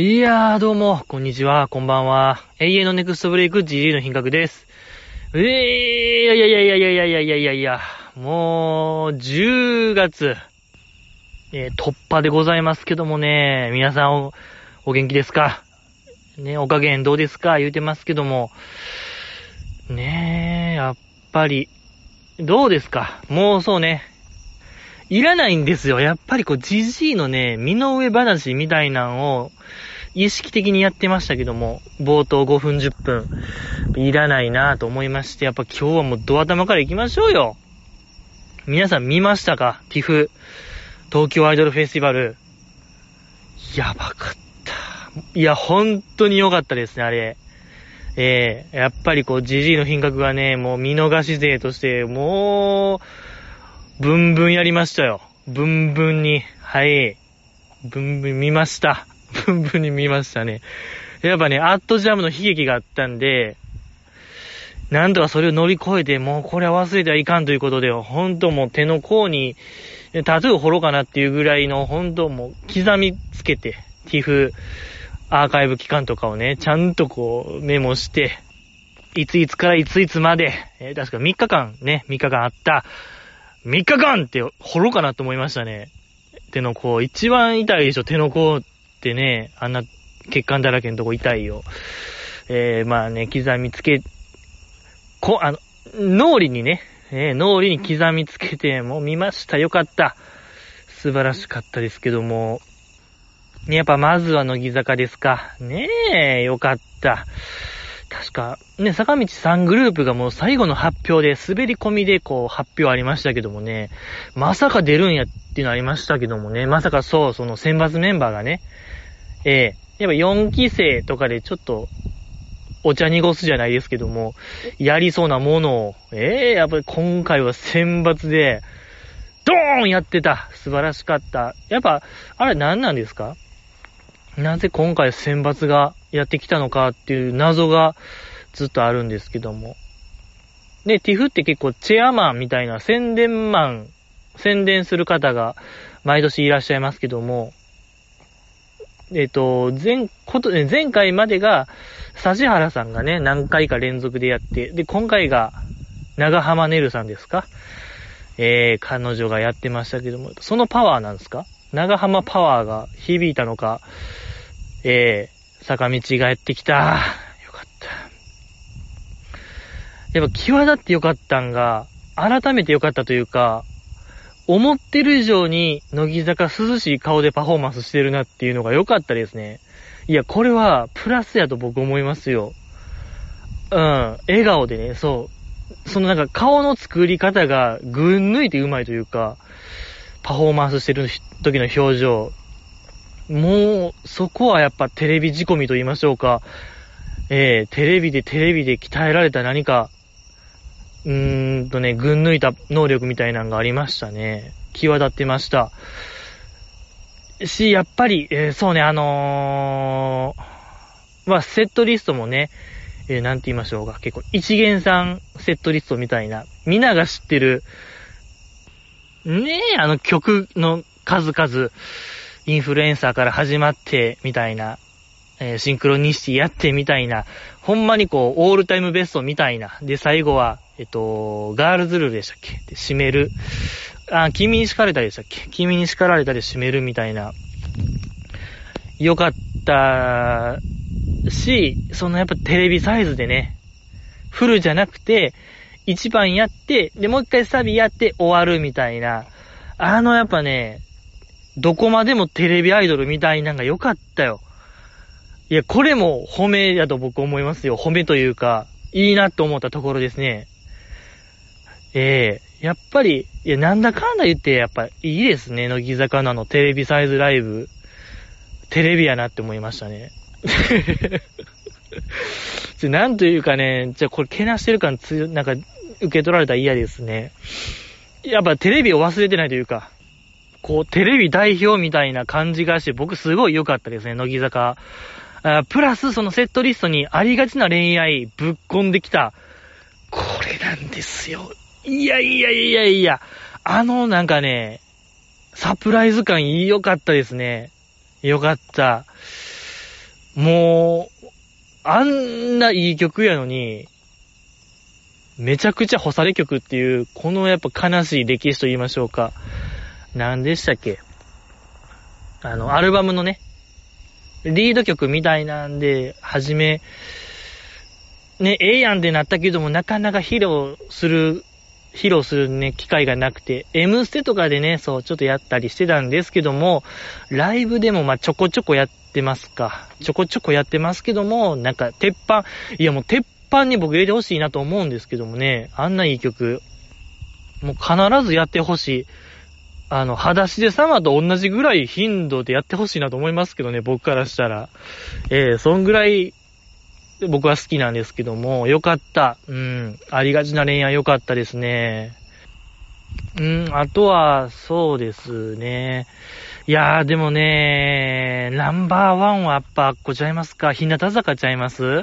いやー、どうも、こんにちは、こんばんは。永遠のネクストブレイク GG の品格です。えー、いやいやいやいやいやいやいやいやいや、もう、10月、えー、突破でございますけどもね、皆さんお、お元気ですか？ね、お加減どうですか？言うてますけども、ねえ、やっぱり、どうですか？もうそうね、いらないんですよ。やっぱりこう、じじいのね、身の上話みたいなんを、意識的にやってましたけども、冒頭5分10分、いらないなぁと思いまして、やっぱ今日はもうドア玉から行きましょうよ。皆さん見ましたか ?TIF、東京アイドルフェスティバル。やばかった。いや、本当に良かったですね、あれ。ええー、やっぱりこう、ジジイの品格がね、もう見逃し勢として、もう、ブンブンやりましたよ。ブンブンに。はい。ブンブン見ました。ブンブンに見ましたね。やっぱね、アットジャムの悲劇があったんで、なんとかそれを乗り越えて、もうこれは忘れてはいかんということで、ほんともう手の甲に、タトゥー掘ろうかなっていうぐらいの、ほんともう刻みつけて、ティフアーカイブ期間とかをね、ちゃんとこうメモして、いついつからいついつまで、えー、確か3日間ね、3日間あった、3日間って掘ろうかなと思いましたね。手の甲、一番痛いでしょ、手の甲てね、あんな血管だらけのとこ痛いよ。えー、まあね、刻みつけ、こ、あの、脳裏にね、えー、脳裏に刻みつけて、もう見ました。よかった。素晴らしかったですけども、ね、やっぱまずは乃木坂ですか。ねえ、よかった。確か、ね、坂道3グループがもう最後の発表で、滑り込みでこう発表ありましたけどもね、まさか出るんやっていうのありましたけどもね、まさかそう、その選抜メンバーがね、ええー、やっぱ4期生とかでちょっと、お茶濁すじゃないですけども、やりそうなものを、ええー、やっぱり今回は選抜で、ドーンやってた素晴らしかった。やっぱ、あれ何なんですか？なぜ今回選抜がやってきたのかっていう謎がずっとあるんですけども。で、ティフって結構チェアマンみたいな宣伝マン、宣伝する方が毎年いらっしゃいますけども、えっ、と、前、こと、前回までが、指原さんがね、何回か連続でやって、で、今回が、長浜ねるさんですか？えー、彼女がやってましたけども、そのパワーなんですか？長浜パワーが響いたのか、えー、坂道がやってきた。よかった。やっぱ際立ってよかったんが、改めてよかったというか、思ってる以上に乃木坂涼しい顔でパフォーマンスしてるなっていうのが良かったですね。いや、これはプラスやと僕思いますよ。うん。笑顔でね、そう。そのなんか顔の作り方がぐん抜いてうまいというか、パフォーマンスしてる時の表情。もう、そこはやっぱテレビ仕込みと言いましょうか。えー、テレビでテレビで鍛えられた何か、うーんとね、ぐん抜いた能力みたいなのがありましたね。際立ってました。し、やっぱり、えー、そうね、あのー、まあ、セットリストもね、えー、なんて言いましょうか、結構一元さんセットリストみたいな、みんなが知ってる、ねえ、あの曲の数々、インフルエンサーから始まって、みたいな、えー、シンクロニシティやってみたいな、ほんまにこう、オールタイムベストみたいな。で、最後は、えっと、ガールズルーでしたっけ？で、締める。あ、君に叱られたでしたっけ？君に叱られたで締めるみたいな。よかったし、そのやっぱテレビサイズでね、フルじゃなくて、一番やって、で、もう一回サビやって終わるみたいな。あのやっぱね、どこまでもテレビアイドルみたいなんが良かったよ。いや、これも褒めだと僕思いますよ。褒めというか、いいなと思ったところですね。ええー、やっぱり、いや、なんだかんだ言って、やっぱいいですね。乃木坂のあのテレビサイズライブ。テレビやなって思いましたね。なんというかね、じゃあこれけなしてる感つ、なんか、受け取られたら嫌ですね。やっぱテレビを忘れてないというか、こう、テレビ代表みたいな感じがして、僕すごい良かったですね、乃木坂。あプラス、そのセットリストにありがちな恋愛ぶっ込んできた。これなんですよ。いやいやいやいや、あのなんかね、サプライズ感良かったですね。良かった。もう、あんないい曲やのに、めちゃくちゃ干され曲っていう、このやっぱ悲しい歴史と言いましょうか。何でしたっけ？あの、アルバムのね、リード曲みたいなんで、はじめ、ね、ええやんってなったけども、なかなか披露する、披露するね、機会がなくて、M ステとかでね、そう、ちょっとやったりしてたんですけども、ライブでもまちょこちょこやってますか。ちょこちょこやってますけども、なんか、鉄板、いやもう鉄板に僕入れてほしいなと思うんですけどもね、あんないい曲、もう必ずやってほしい。あの、裸足で様と同じぐらい頻度でやってほしいなと思いますけどね、僕からしたら。えー、そんぐらい、僕は好きなんですけども、よかった。うん。ありがちな恋愛よかったですね。うん、あとは、そうですね。いやー、でもね、ナンバーワンはやっぱ、こちゃいますか？日向坂ちゃいます？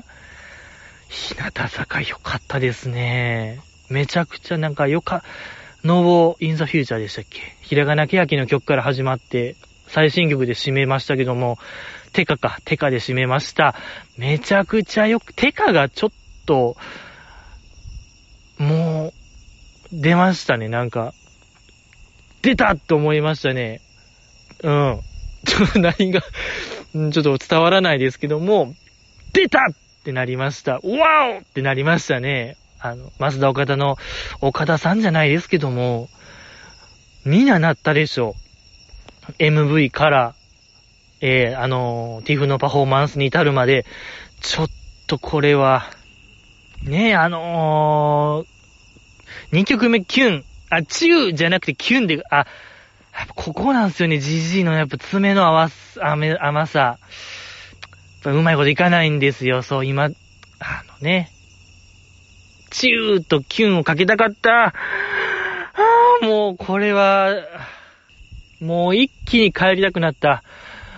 日向坂よかったですね。めちゃくちゃなんかよか、ノーボー・イン・ザ・フューチャーでしたっけ？ひらがなけやきの曲から始まって、最新曲で締めましたけども、テカか、テカで締めました。めちゃくちゃよく、テカがちょっと、もう、出ましたね、なんか。出たって思いましたね。うん。ちょっと何がちょっと伝わらないですけども、出たってなりました。わおってなりましたね。あの、マスダ岡田の岡田さんじゃないですけども、みんななったでしょ。MV から、えー、あのティフのパフォーマンスに至るまで、ちょっとこれは、ねえ、あのー、2曲目キュン、あ、チューじゃなくてキュンで、あ、やっぱここなんですよね、ジジイのやっぱ爪の甘甘甘さ。やっぱうまいこといかないんですよ、そう、今、あのね、チューとキュンをかけたかった。ああ、もうこれは、もう一気に帰りたくなった。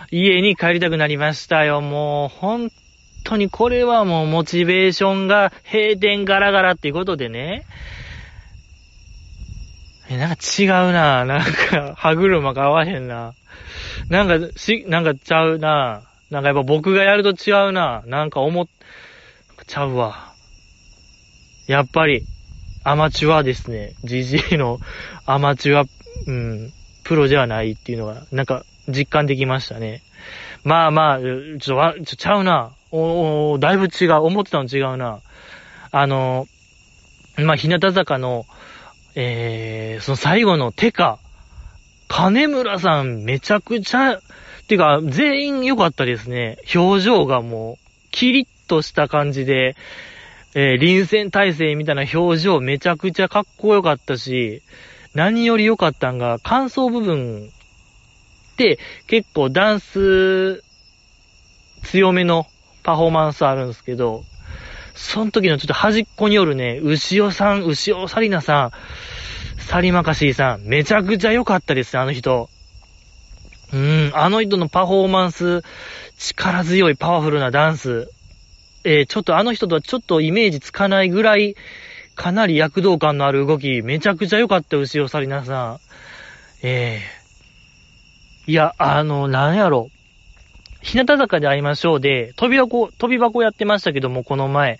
家に帰りたくなりましたよ。もう本当にこれはもうモチベーションが閉店ガラガラっていうことでね。え、なんか違うな。なんか歯車が合わへんな。なんか、し、なんかちゃうな。なんかやっぱ僕がやると違うな。なんか思っ、ちゃうわ。やっぱり、アマチュアですね。GG のアマチュア、うん、プロではないっていうのが、なんか、実感できましたね。まあまあ、ちょっとわ、ちょ、ちゃうな。おおだいぶ違う。思ってたの違うな。あの、まあ、日向坂の、えー、その最後のテカ、金村さんめちゃくちゃ、てか、全員良かったですね。表情がもう、キリッとした感じで、えー、臨戦態勢みたいな表情めちゃくちゃかっこよかったし、何より良かったんが、感想部分って結構ダンス強めのパフォーマンスあるんですけど、その時のちょっと端っこによるね、牛尾さん、牛尾サリナさん、サリマカシーさん、めちゃくちゃ良かったですね、あの人。うん、あの人のパフォーマンス、力強いパワフルなダンス、えー、ちょっとあの人とはちょっとイメージつかないぐらい、かなり躍動感のある動き、めちゃくちゃ良かった、牛尾さりなさん。ええー、いや、あの、なんやろ。日向坂で会いましょうで、飛び箱、飛び箱やってましたけども、この前、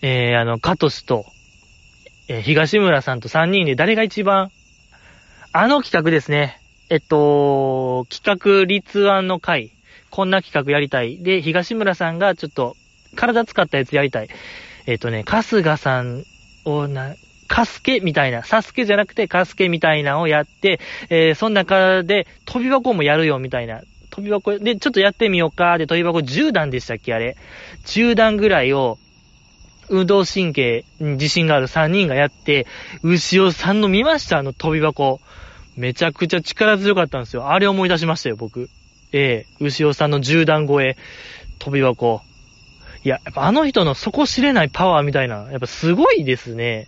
えー、あの、カトスと、えー、東村さんと3人で誰が一番、あの企画ですね。えっと、企画立案の会、こんな企画やりたい。で、東村さんがちょっと体使ったやつやりたい。えっ、とね、春日さんをな、カスケみたいな、サスケじゃなくてカスケみたいなをやって、えー、その中で飛び箱もやるよみたいな。飛び箱で、ちょっとやってみようか。で、飛び箱10段でしたっけあれ。10段ぐらいを、運動神経に自信がある3人がやって、牛尾さんの見ました？あの飛び箱。めちゃくちゃ力強かったんですよ。あれ思い出しましたよ、僕。ええー、牛尾さんの10段超え、飛び箱。いや、やっぱあの人の底知れないパワーみたいな、やっぱすごいですね。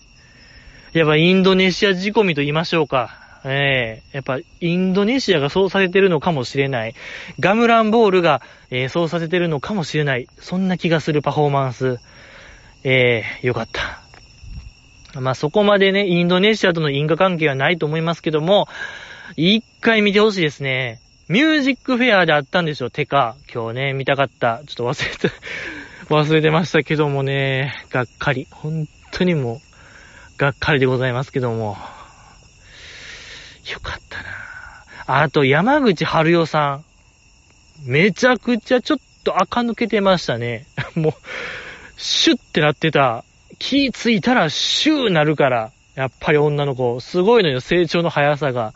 やっぱインドネシア仕込みと言いましょうか。ええー、やっぱインドネシアがそうさせてるのかもしれない。ガムランボールが、えー、そうさせてるのかもしれない。そんな気がするパフォーマンス。ええー、よかった。まあ、そこまでね、インドネシアとの因果関係はないと思いますけども、一回見てほしいですね。ミュージックフェアであったんでしょ、てか。今日ね、見たかった。ちょっと忘れて、忘れてましたけどもね、がっかり。本当にもう、がっかりでございますけども。よかったなあと、山口春代さん。めちゃくちゃちょっと垢抜けてましたね。もう、シュッってなってた。気ついたらシューなるから。やっぱり女の子。すごいのよ、成長の速さが。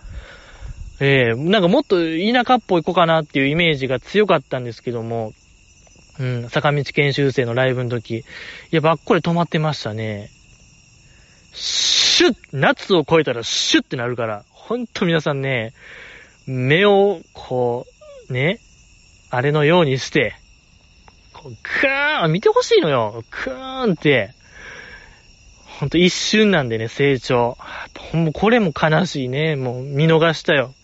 ええー、なんかもっと田舎っぽい子かなっていうイメージが強かったんですけども、うん、坂道研修生のライブの時、いや、ばっこり止まってましたね。シュッ夏を超えたらシュッってなるから、ほんと皆さんね、目を、こう、ね、あれのようにして、こう、グーン見てほしいのよ。クーンって。ほんと一瞬なんでね、成長。もうこれも悲しいね。もう見逃したよ。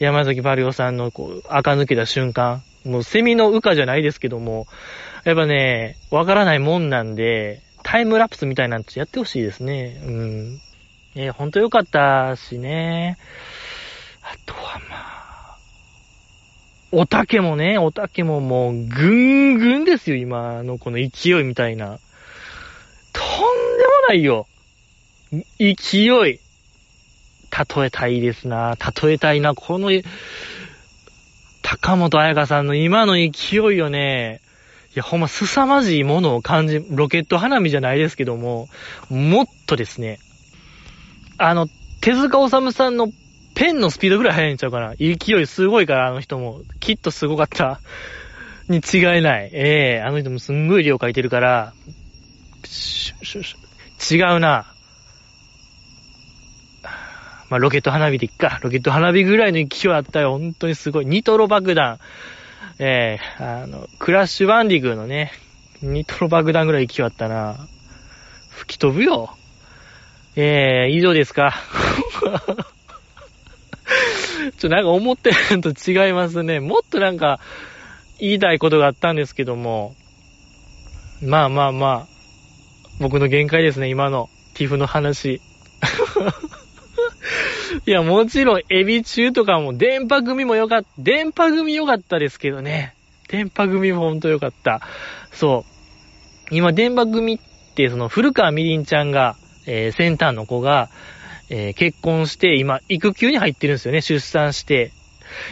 山崎バリオさんのこう、垢抜けた瞬間。もうセミの羽化じゃないですけども、やっぱね、わからないもんなんで、タイムラプスみたいなんてやってほしいですね。うん。え、ほんとよかったしね。あとはまあ、おたけもね、おたけももう、ぐんぐんですよ、今のこの勢いみたいな。とんでもないよ。勢い。例えたいですな。例えたいな。この、高本彩香さんの今の勢いをね、いや、ほんま凄まじいものを感じ、ロケット花火じゃないですけども、もっとですね、あの、手塚治虫さんのペンのスピードぐらい速いんちゃうかな。勢いすごいから、あの人も。きっとすごかった。に違いない。ええー、あの人もすんごい量書いてるから、違うな。まあ、ロケット花火でいっか。ロケット花火ぐらいの勢いあったよ。本当にすごい。ニトロ爆弾。ええー、あの、クラッシュバンディグのね、ニトロ爆弾ぐらい勢いあったな。吹き飛ぶよ。ええー、以上ですか。ちょ、なんか思ってるのと違いますね。もっとなんか、言いたいことがあったんですけども、まあまあまあ、僕の限界ですね、今の、ティフの話。いや、もちろん、エビ中とかも、電波組も良かった、電波組良かったですけどね。電波組もほんと良かった。そう。今、電波組って、その、古川みりんちゃんが、えー、センターの子が、えー、結婚して、今、育休に入ってるんですよね、出産して。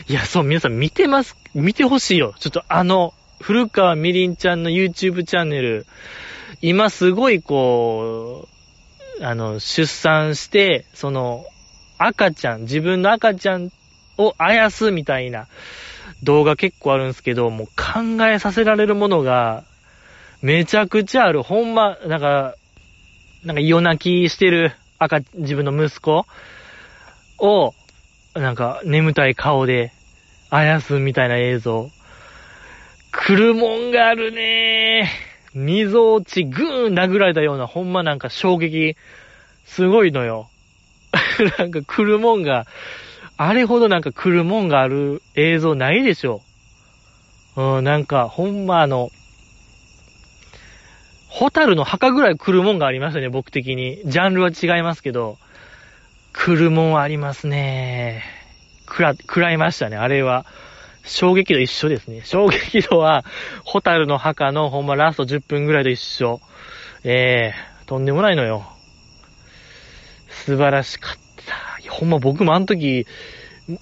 いや、そう、皆さん見てます、見てほしいよ。ちょっとあの、古川みりんちゃんの YouTube チャンネル、今すごいこう、あの、出産して、その、赤ちゃん、自分の赤ちゃんをあやすみたいな動画結構あるんですけど、もう考えさせられるものがめちゃくちゃある。ほんま、なんか、なんか夜泣きしてる赤、自分の息子を、なんか眠たい顔であやすみたいな映像。来るもんがあるねー。溝落ちぐーん殴られたようなほんまなんか衝撃、すごいのよ。なんか来るもんが、あれほどなんか来るもんがある映像ないでしょ。うん、なんか、ほんまあの、ホタルの墓ぐらい来るもんがありましたね、僕的に。ジャンルは違いますけど、来るもんありますね。くら、食らいましたね、あれは。衝撃度一緒ですね。衝撃度は、ホタルの墓のほんまラスト10分ぐらいと一緒。ええー、とんでもないのよ。素晴らしかった。ほんま僕もあの時、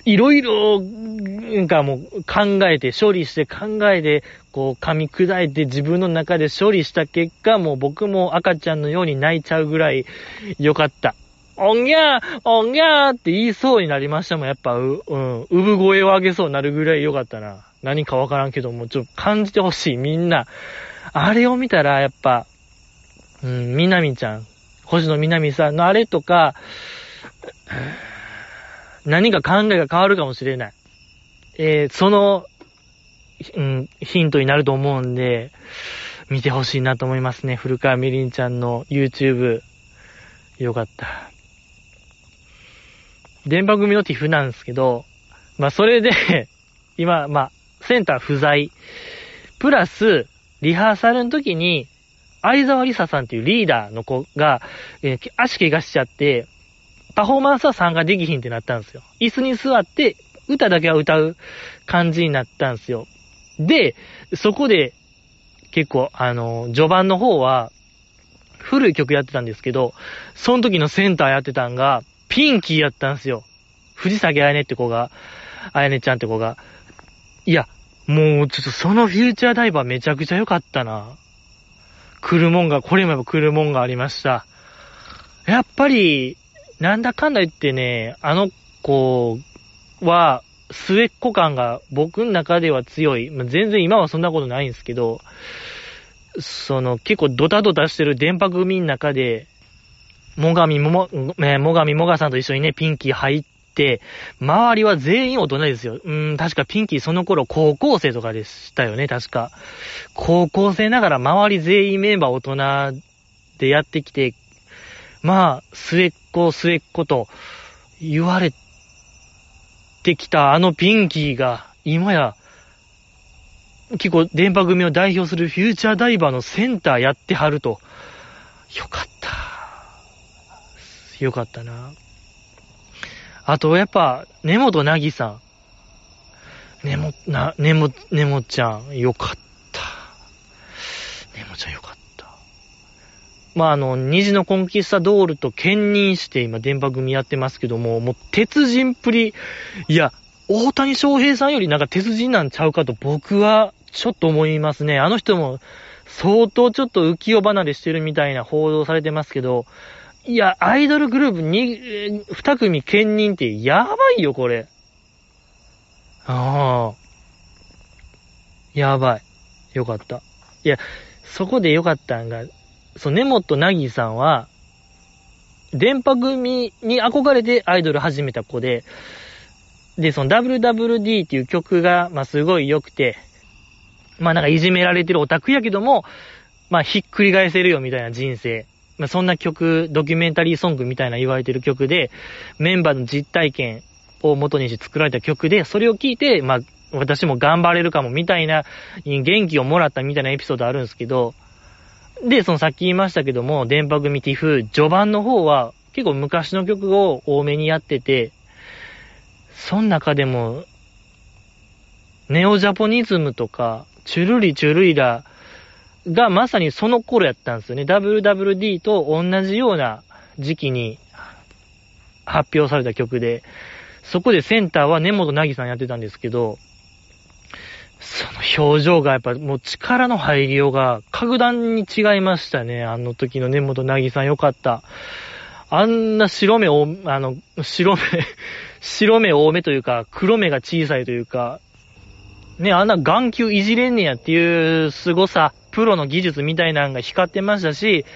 いろいろ、なんかもう考えて、処理して考えて、こう噛み砕いて自分の中で処理した結果、もう僕も赤ちゃんのように泣いちゃうぐらい良かった。おんぎゃーおんぎゃーって言いそうになりましたもん。やっぱ、う、うん、産声を上げそうになるぐらい良かったな。何かわからんけども、ちょっと感じてほしい、みんな。あれを見たら、やっぱ、うん、みなみちゃん、星野みなみさんのあれとか、何か考えが変わるかもしれない。えー、その、うん、ヒントになると思うんで、見てほしいなと思いますね。古川みりんちゃんの YouTube。よかった。電波組のティフなんですけど、まあ、それで 今、まあ、センター不在。プラス、リハーサルの時に、相沢りささんっていうリーダーの子が、えー、足怪我しちゃって、パフォーマンスは参加できひんってなったんですよ。椅子に座って歌だけは歌う感じになったんですよ。で、そこで、結構、あの、序盤の方は、古い曲やってたんですけど、その時のセンターやってたんが、ピンキーやったんですよ。藤崎あやねって子が、あやねちゃんって子が。いや、もうちょっとそのフューチャーダイバーめちゃくちゃ良かったな。来るもんが、これもやっぱ来るもんがありました。やっぱり、なんだかんだ言ってね、あの子は、末っ子感が僕の中では強い。まあ、全然今はそんなことないんですけど、その結構ドタドタしてる電波組の中で、もがみもも、もがみもがさんと一緒にね、ピンキー入って、周りは全員大人ですよ。うん、確かピンキーその頃高校生とかでしたよね、確か。高校生ながら周り全員メンバー大人でやってきて、まあ、末っ子末っ子と言われてきたあのピンキーが、今や、結構電波組を代表するフューチャーダイバーのセンターやってはると。よかった。よかったな。あと、やっぱ、根本なぎさん。根本、な、根本、根本ちゃん、よかった。根本ちゃんよかった。まあ、あの、虹のコンキスタドールと兼任して今、電波組やってますけども、もう、鉄人っぷり、いや、大谷翔平さんよりなんか鉄人なんちゃうかと僕はちょっと思いますね。あの人も相当ちょっと浮世離れしてるみたいな報道されてますけど、いや、アイドルグループに、二組兼任ってやばいよ、これ。ああ。やばい。よかった。いや、そこでよかったんが、そう、根本なぎさんは、電波組に憧れてアイドル始めた子で、で、その WWD っていう曲が、まあ、すごい良くて、まあ、なんかいじめられてるオタクやけども、まあ、ひっくり返せるよみたいな人生。まあ、そんな曲、ドキュメンタリーソングみたいな言われてる曲で、メンバーの実体験を元にして作られた曲で、それを聞いて、まあ、私も頑張れるかもみたいな、元気をもらったみたいなエピソードあるんですけど、で、そのさっき言いましたけども、電波組ティフ、序盤の方は結構昔の曲を多めにやってて、その中でも、ネオジャポニズムとか、チュルリチュルリラがまさにその頃やったんですよね。WWD と同じような時期に発表された曲で、そこでセンターは根本なぎさんやってたんですけど、その表情がやっぱもう力の入りようが格段に違いましたね。あの時の根本なぎさんよかった。あんな白目を、あの、白目 白目多めというか、黒目が小さいというか、ね、あんな眼球いじれんねやっていう凄さ、プロの技術みたいなのが光ってましたし、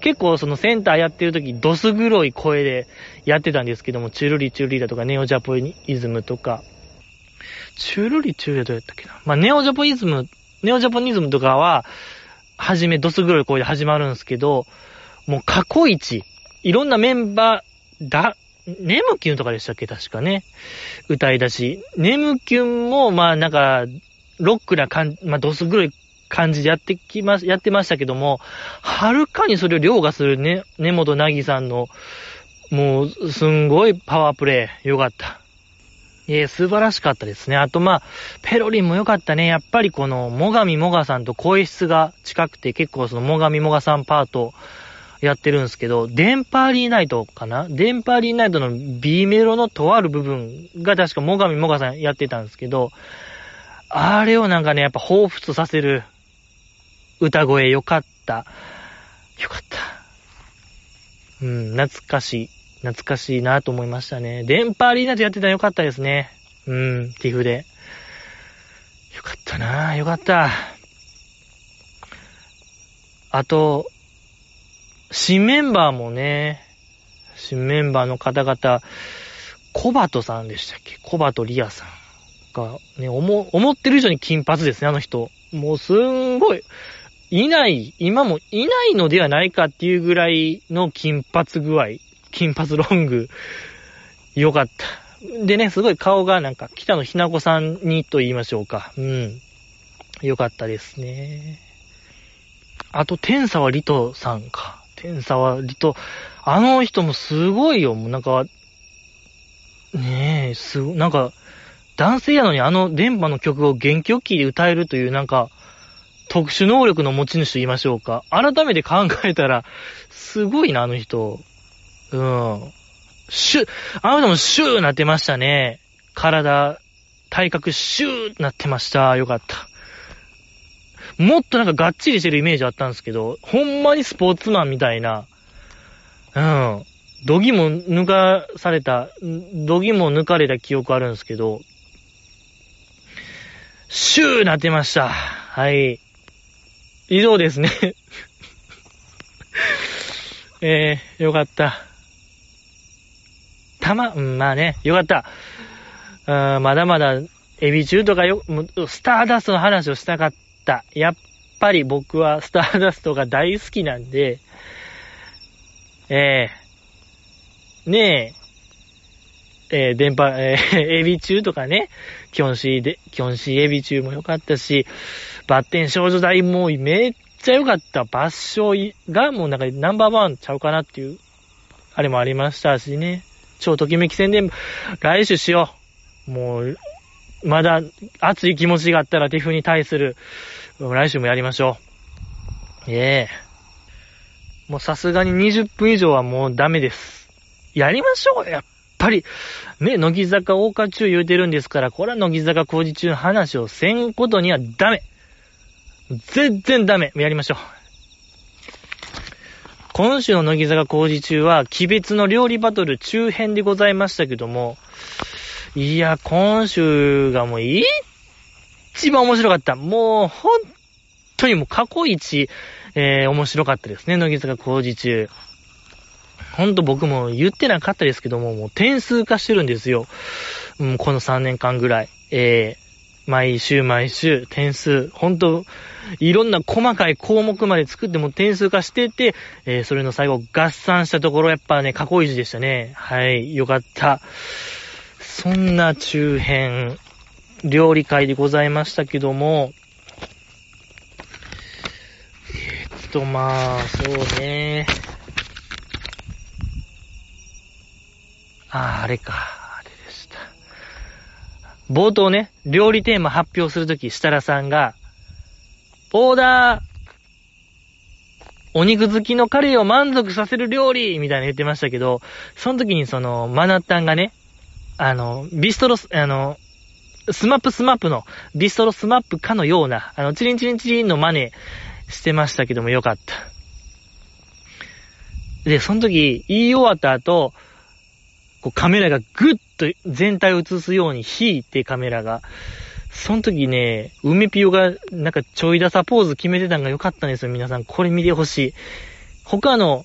結構そのセンターやってる時、ドス黒い声でやってたんですけども、チュルリチュルリだとか、ネオジャポイズムとか、チュルリチュルリどうやったっけな？まあ、ネオジャポイズム、ネオジャポニズムとかは、はじめドス黒い声で始まるんですけど、もう過去一、いろんなメンバー、だ、ネムキュンとかでしたっけ？確かね。歌い出し。ネムキュンも、まあなんか、ロックな感じ、まあドス黒い感じでやってきま、やってましたけども、はるかにそれを凌駕するね、根本なぎさんの、もう、すんごいパワープレイ、よかった。えー、素晴らしかったですね。あと、まあ、ペロリンも良かったね。やっぱりこの、もがみもがさんと声質が近くて、結構その、もがみもがさんパート、やってるんですけど、電波アリーナイトかな？電波アリーナイトの B メロのとある部分が確かもがみもがさんやってたんですけど、あれをなんかね、やっぱ彷彿させる歌声よかった。よかった。うん、懐かしい。懐かしいなと思いましたね。電波アリーナでやってたらよかったですね。うん、ティフで。よかったなよかった。あと、新メンバーもね、新メンバーの方々、コバトさんでしたっけ？コバトリアさんが、ね、思、思ってる以上に金髪ですね、あの人。もうすんごい、いない、今もいないのではないかっていうぐらいの金髪具合、金髪ロング、よかった。でね、すごい顔がなんか、北野ひな子さんにと言いましょうか。うん。よかったですね。あと、天沢リトさんか。天沢リト、あの人もすごいよ。もうなんか、ねえ、す、なんか、男性やのにあの電波の曲を元気をキーで歌えるというなんか、特殊能力の持ち主と言いましょうか。改めて考えたら、すごいな、あの人。うん。シュ、あの人もシューなってましたね。体、体格シューなってました。よかった。もっとなんかがっちりしてるイメージあったんですけど、ほんまにスポーツマンみたいな、うん。どぎも抜かされた、どぎも抜かれた記憶あるんですけど、シューなってました。はい。以上ですね えー、よかった。たま、うん、まあね、よかった。うん、まだまだ、エビ中とかよ、スターダストの話をしたかった。やっぱり僕はスターダストが大好きなんで、えー、ねえ、えー、電波、えー、エビ中とかね、キョンシーで、キョンシーエビ中も良かったし、バッテン少女大もめっちゃ良かった。バッショイがもうなんかナンバーワンちゃうかなっていう、あれもありましたしね。超ときめき宣伝、来週しよう。もう、まだ熱い気持ちがあったらティフに対する、来週もやりましょう。ええもうさすがに20分以上はもうダメです。やりましょうやっぱり。ね、乃木坂大花中言うてるんですから、これは乃木坂工事中の話をせんことにはダメ。全然ダメ。やりましょう。今週の乃木坂工事中は、鬼別の料理バトル中編でございましたけども、いや、今週がもう一番面白かった。もう、本当にもう過去一、えー、面白かったですね、乃木坂工事中。ほんと僕も言ってなかったですけども、もう点数化してるんですよ。うん、この3年間ぐらい。えー、毎週毎週点数、ほんと、いろんな細かい項目まで作っても点数化してて、えー、それの最後合算したところやっぱね、過去一でしたね。はい、よかった。そんな中編、料理会でございましたけども、えー、っと、まあ、そうね。ああ、あれか。冒頭ね、料理テーマ発表するとき、設楽さんが、オーダーお肉好きのカレーを満足させる料理みたいな言ってましたけど、その時にその、まなったんがね、あの、ビストロス、あの、スマップスマップの、ビストロスマップかのような、あの、チリンチリンチリンの真似してましたけどもよかった。で、その時、言い終わった後、こうカメラがぐっと全体を映すように引いてカメラが、その時ね、梅ピオがなんかちょいださポーズ決めてたんが良かったんですよ、皆さん。これ見てほしい。他の、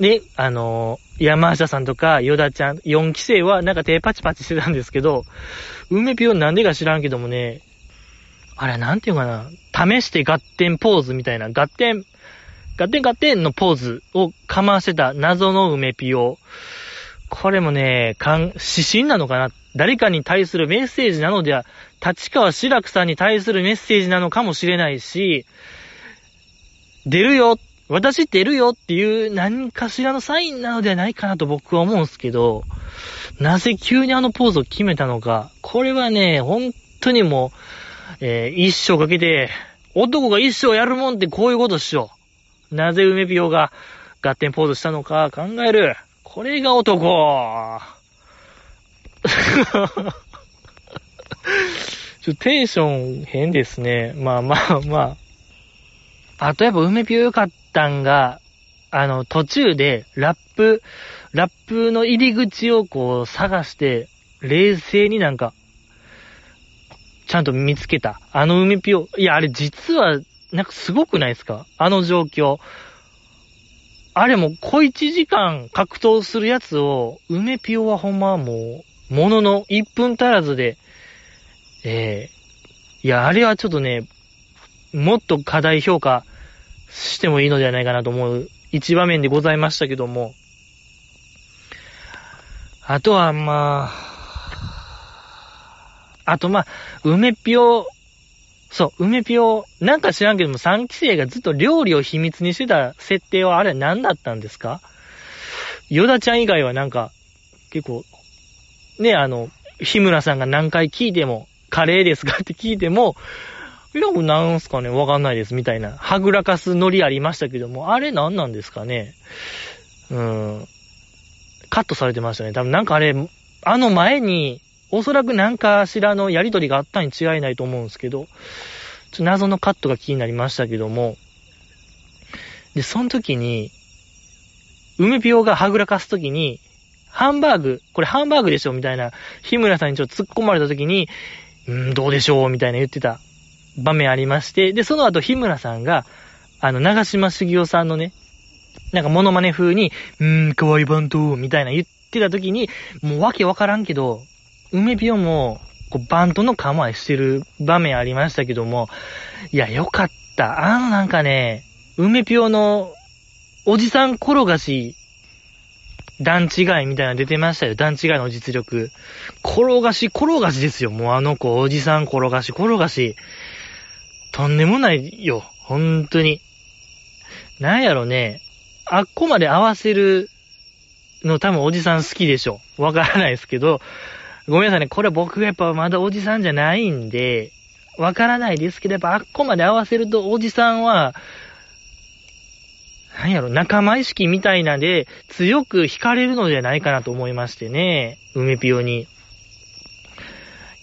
ね、あのー山下さんとか、与田ちゃん、4期生はなんか手パチパチしてたんですけど、梅ピオなんでか知らんけどもね、あれなんていうかな、試して合点ポーズみたいな、合点、合点合点のポーズをかましてた謎の梅ピオ。これもね、かん、指針なのかな誰かに対するメッセージなのでは、立川志らくさんに対するメッセージなのかもしれないし、出るよ私出るよっていう何かしらのサインなのではないかなと僕は思うんすけど、なぜ急にあのポーズを決めたのか、これはね、本当にもう、えー、一生かけて、男が一生やるもんってこういうことっしょ。なぜ梅ピオが合点ポーズしたのか考える。これが男 ちょテンション変ですね。まあまあまあ。あとやっぱ梅ピオよかったんが、あの、途中でラップ、ラップの入り口をこう探して、冷静になんか、ちゃんと見つけた。あの梅ピオ。いや、あれ実は、なんかすごくないですか？あの状況。あれも小一時間格闘するやつを、梅ピオはほんまもう、ものの1分足らずで、ええー、いや、あれはちょっとね、もっと課題評価してもいいのではないかなと思う一場面でございましたけども、あとは、まあ、あとまあ、梅ぴょそう、梅ぴょなんか知らんけども、3期生がずっと料理を秘密にしてた設定はあれ何だったんですか？ヨダちゃん以外はなんか、結構、ね、あの、日村さんが何回聞いても、カレーですかって聞いても、いや、なんすかねわかんないです、みたいな。はぐらかすノリありましたけども、あれ何なんですかね？うん。カットされてましたね。多分なんかあれ、あの前に、おそらく何かしらのやりとりがあったに違いないと思うんですけど、ちょ謎のカットが気になりましたけども、で、その時に、梅ピオがはぐらかす時に、ハンバーグ、これハンバーグでしょみたいな、日村さんにちょっと突っ込まれた時に、うん、どうでしょうみたいな言ってた場面ありまして、で、その後日村さんが、あの、長島茂雄さんのね、なんかモノマネ風に、うーん、かわいバントみたいな言ってた時に、もうわけわからんけど、梅ピオも、こう、バントの構えしてる場面ありましたけども、いや、よかった。あのなんかね、梅ピオの、おじさん転がし、段違いみたいなの出てましたよ。段違いの実力。転がし、転がしですよ。もうあの子、おじさん転がし、転がし。とんでもないよ。本当に。なんやろね。あっこまで合わせるの多分おじさん好きでしょ。わからないですけど、ごめんなさいね。これ僕がやっぱまだおじさんじゃないんで、わからないですけど、やっぱあっこまで合わせるとおじさんは、なんやろ、仲間意識みたいなんで強く惹かれるのではないかなと思いましてね。梅ピオに。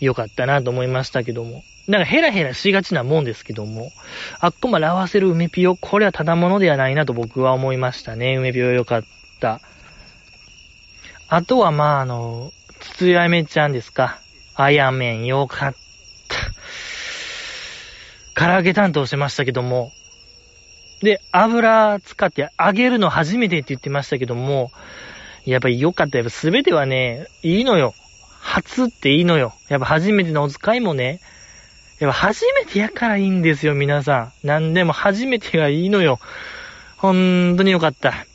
よかったなと思いましたけども。なんかヘラヘラしがちなもんですけども、あっこまで合わせる梅ピオ、これはただものではないなと僕は思いましたね。梅ピオよかった。あとはまああの、つつやめちゃんですか？あやめんよかった。唐揚げ担当してましたけども、で、油使って揚げるの初めてって言ってましたけども、やっぱり良かった。やっぱ全てはね、いいのよ。初っていいのよ。やっぱ初めてのお使いもね、やっぱ初めてやからいいんですよ、皆さん。なんでも初めてがいいのよ。ほんとによかった。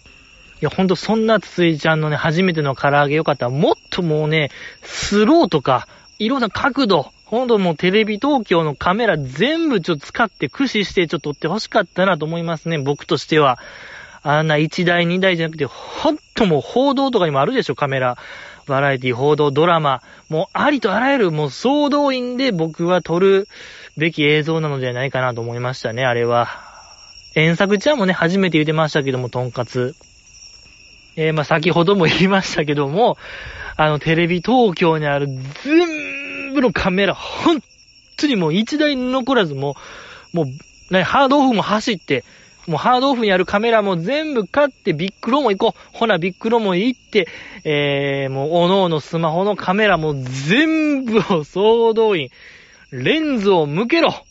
いや、ほんとそんなつついちゃんのね、初めての唐揚げよかった。もっともうね、スローとか、いろんな角度、ほんともうテレビ東京のカメラ全部ちょっと使って駆使してちょっと撮ってほしかったなと思いますね、僕としては。あんな1台2台じゃなくて、ほんともう報道とかにもあるでしょ、カメラ。バラエティ、報道、ドラマ、もうありとあらゆるもう総動員で僕は撮るべき映像なのではないかなと思いましたね、あれは。遠作ちゃんもね、初めて言ってましたけども、とんかつ。えー、まあ、先ほども言いましたけども、あの、テレビ東京にある全部のカメラ、本当にもう一台残らず、もう、もう、ね、ハードオフも走って、もうハードオフにあるカメラも全部買ってビッグロも行こう。ほな、ビッグロも行って、えー、もう、おのおのスマホのカメラも全部を総動員。レンズを向けろ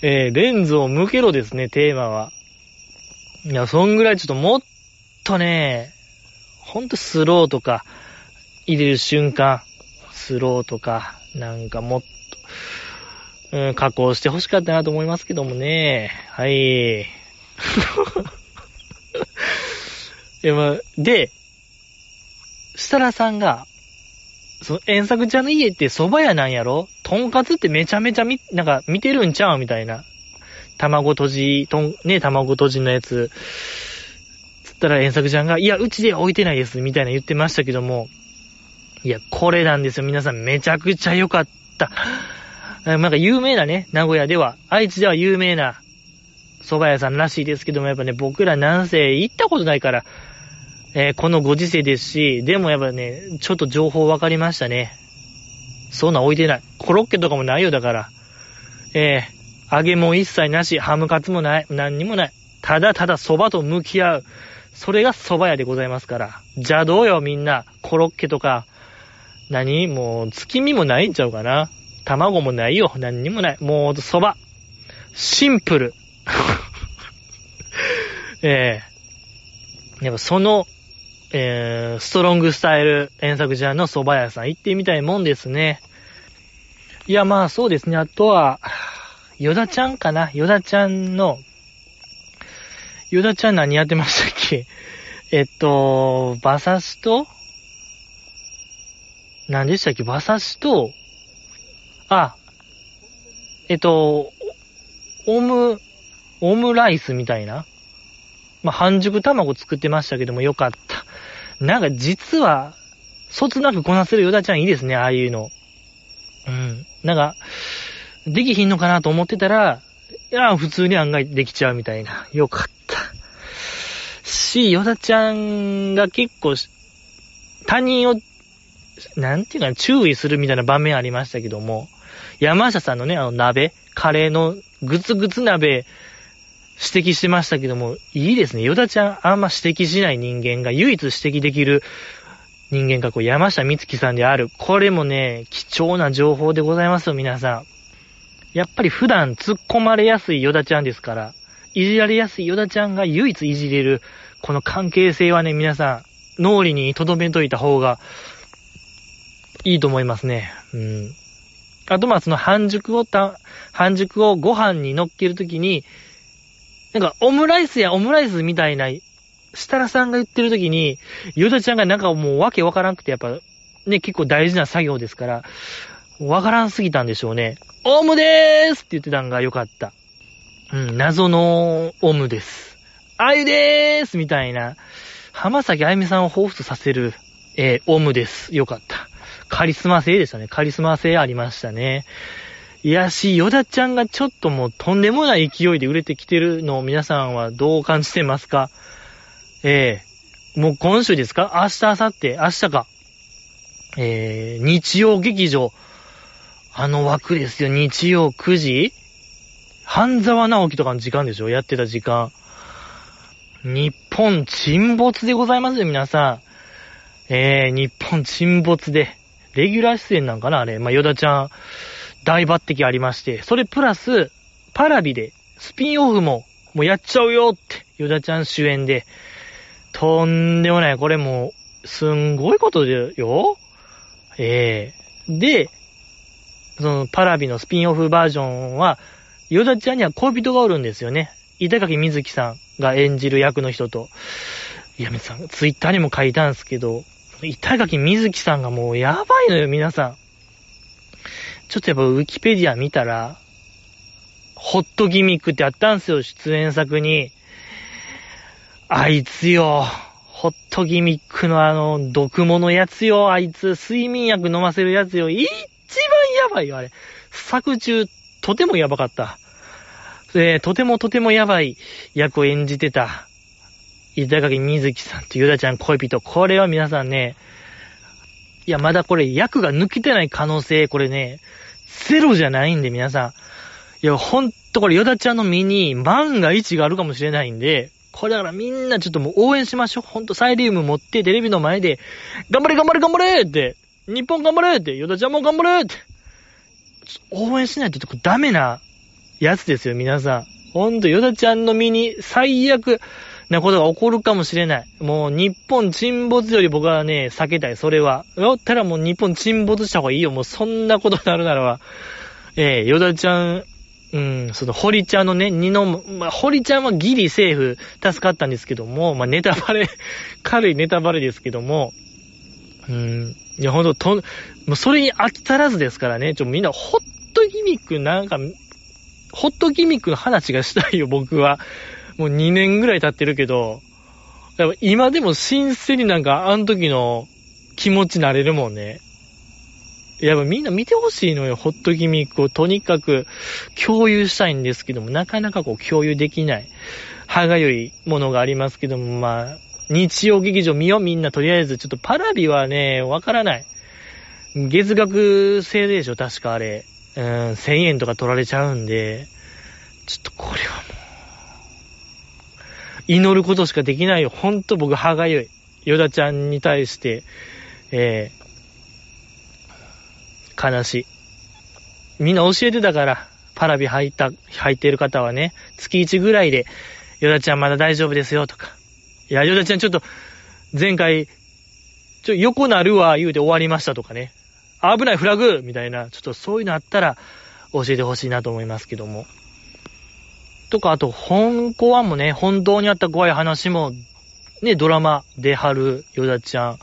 えー、レンズを向けろですね、テーマは。いや、そんぐらいちょっともっとね、ほんとスローとか、入れる瞬間、スローとか、なんかもっと、うん、加工して欲しかったなと思いますけどもね。はい。でも、で、設楽さんが、その、遠作ちゃんの家って蕎麦屋なんやろ？とんかつってめちゃめちゃみ、なんか見てるんちゃう？みたいな。卵とじ、とん、ね、卵とじのやつ。つったら遠作ちゃんが、いや、うちで置いてないです、みたいな言ってましたけども。いや、これなんですよ。皆さんめちゃくちゃ良かった。なんか有名なね、名古屋では、愛知では有名な蕎麦屋さんらしいですけども、やっぱね、僕らなんせ行ったことないから、えー、このご時世ですし、でもやっぱね、ちょっと情報分かりましたね。そんな置いてない。コロッケとかもないよ、だから。えー、揚げも一切なし、ハムカツもない、何にもない。ただただ蕎麦と向き合う。それが蕎麦屋でございますから。じゃあどうよ、みんな。コロッケとか、何？もう、月見もないんちゃうかな。卵もないよ。何にもない。もう、蕎麦。シンプル。ええー、やっぱその、えー、ストロングスタイル遠作ジャンの蕎麦屋さん行ってみたいもんですね。いや、まあそうですね。あとは、ヨダちゃんかな？ヨダちゃんの、ヨダちゃん何やってましたっけ？えっと、馬刺しと何でしたっけ？馬刺しと、あ、えっと、オム、オムライスみたいなまあ、半熟卵作ってましたけどもよかった。なんか実は、そつなくこなせるヨダちゃんいいですね、ああいうの。うん。なんか、できひんのかなと思ってたら、いや、普通に案外できちゃうみたいな。よかった。し、ヨダちゃんが結構、他人を、なんていうか注意するみたいな場面ありましたけども、山下さんのね、あの鍋、カレーのグツグツ鍋、指摘してましたけども、いいですね。ヨダちゃんあんま指摘しない人間が唯一指摘できる人間がこう山下美月さんである。これもね、貴重な情報でございますよ、皆さん。やっぱり普段突っ込まれやすいヨダちゃんですから、いじられやすいヨダちゃんが唯一いじれる、この関係性はね、皆さん、脳裏に留めといた方がいいと思いますね。うん。あと、ま、その半熟をた、半熟をご飯に乗っけるときに、なんか、オムライスやオムライスみたいな、設楽さんが言ってるときに、ヨダちゃんがなんかもうわけわからんくて、やっぱ、ね、結構大事な作業ですから、わからんすぎたんでしょうね。オムでーすって言ってたんがよかった。うん、謎のオムです。あゆでーすみたいな、浜崎あゆみさんを彷彿とさせる、えー、オムです。よかった。カリスマ性でしたね。カリスマ性ありましたね。いやし、ヨダちゃんがちょっともうとんでもない勢いで売れてきてるのを皆さんはどう感じてますか？ええー、もう今週ですか？明日、明後日、明日か。えー、日曜劇場。あの枠ですよ。日曜9時？半沢直樹とかの時間でしょ？やってた時間。日本沈没でございますよ、皆さん。えー、日本沈没で。レギュラー出演なんかなあれ。まあ、ヨダちゃん。大抜擢ありまして、それプラス、パラビで、スピンオフも、もうやっちゃうよって、ヨダちゃん主演で、とんでもない、これもう、すんごいことでよ。ええー、で、そのパラビのスピンオフバージョンは、ヨダちゃんには恋人がおるんですよね。板垣瑞希さんが演じる役の人と。いや、皆さん、ツイッターにも書いたんですけど、板垣瑞希さんがもうやばいのよ、皆さん。ちょっとやっぱウィキペディア見たら、ホットギミックってあったんすよ、出演作に。あいつよ。ホットギミックのあの、毒物やつよ、あいつ。睡眠薬飲ませるやつよ。一一番やばいよ、あれ。作中、とてもやばかった。えー、とてもとてもやばい役を演じてた。板垣瑞希さんとゆだちゃん恋人。これは皆さんね、いや、まだこれ、役が抜けてない可能性、これね、ゼロじゃないんで、皆さん。いや、ほんとこれ、ヨダちゃんの身に万が一があるかもしれないんで、これだからみんなちょっともう応援しましょう。ほんとサイリウム持ってテレビの前で、頑張れ頑張れ頑張れって、日本頑張れって、ヨダちゃんも頑張れって、応援しないとダメなやつですよ、皆さん。ほんと、ヨダちゃんの身に最悪、なことが起こるかもしれない。もう日本沈没より僕はね、避けたい、それは。だったらもう日本沈没した方がいいよ。もうそんなことになるならば。えー、ヨダちゃん、うん、その、堀ちゃんのね、二の、まあ、堀ちゃんはギリセーフ、助かったんですけども、まあ、ネタバレ、軽いネタバレですけども、うん、いや、ほんと、と、もうそれに飽き足らずですからね、ちょ、みんな、ホットギミックなんか、ホットギミックの話がしたいよ、僕は。もう2年ぐらい経ってるけど、やっぱ今でも新鮮になんかあの時の気持ちなれるもんね。やっぱみんな見てほしいのよ、ホットギミックを。とにかく共有したいんですけども、なかなかこう共有できない、歯がゆいものがありますけども、まあ、日曜劇場見よ、みんなとりあえず。ちょっとパラビはね、わからない。月額制でしょ、確かあれ。うん、1000円とか取られちゃうんで、ちょっとこれはもう、祈ることしかできないよ。ほんと僕歯がゆい。ヨダちゃんに対して、えー、悲しい。みんな教えてたから、パラビ入った、入ってる方はね、月1ぐらいで、ヨダちゃんまだ大丈夫ですよとか。いや、ヨダちゃんちょっと、前回、ちょ、横なるわ、言うて終わりましたとかね。危ないフラグみたいな、ちょっとそういうのあったら、教えてほしいなと思いますけども。とか、あと、本コアもね、本当にあった怖い話も、ね、ドラマで貼る、ヨダちゃん。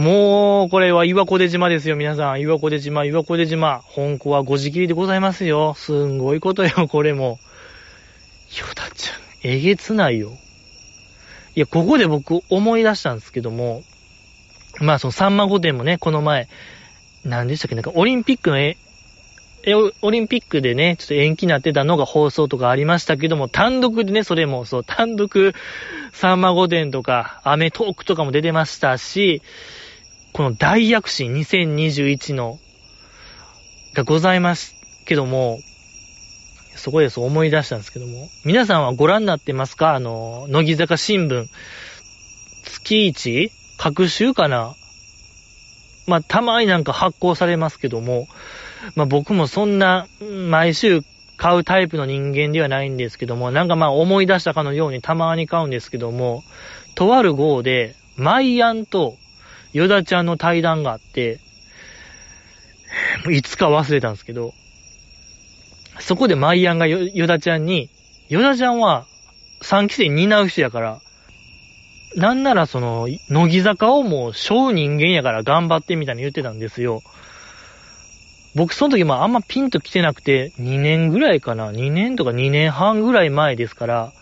もう、これは岩子出島ですよ、皆さん。岩子出島、岩子出島。本コア5時切りでございますよ。すんごいことよ、これも。ヨダちゃん、えげつないよ。いや、ここで僕思い出したんですけども、まあそのサンマ御殿もね、この前、何でしたっけ、なんかオリンピックのえ、オリンピックでね、ちょっと延期になってたのが放送とかありましたけども、単独でね、それもそう、単独、サンマ御殿とか、アメトークとかも出てましたし、この大躍進2021の、がございますけども、そこでそう思い出したんですけども、皆さんはご覧になってますか？あの、乃木坂新聞、月一？各週かな？まあ、たまになんか発行されますけども、まあ僕もそんな、毎週買うタイプの人間ではないんですけども、なんかまあ思い出したかのようにたまに買うんですけども、とある号で、マイアンとヨダちゃんの対談があって、いつか忘れたんですけど、そこでマイアンがヨダちゃんに、ヨダちゃんは3期生担う人やから、なんならその、乃木坂をもう、小人間やから頑張ってみたいに言ってたんですよ。僕その時もあんまピンと来てなくて、2年ぐらいかな ?2 年とか2年半ぐらい前ですから、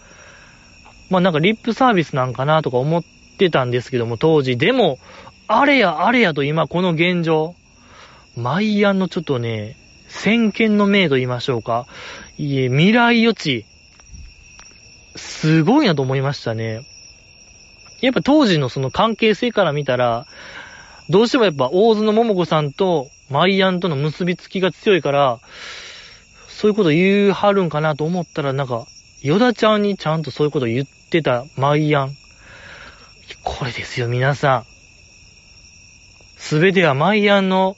まあなんかリップサービスなんかなとか思ってたんですけども、当時。でも、あれやあれやと今この現状、マイアンのちょっとね、先見の明と言いましょうか。いえ、未来予知、すごいなと思いましたね。やっぱ当時のその関係性から見たら、どうしてもやっぱ大津の桃子さんとマイアンとの結びつきが強いから、そういうこと言うはるんかなと思ったら、なんか、ヨダちゃんにちゃんとそういうこと言ってたマイアン。これですよ、皆さん。すべてはマイアンの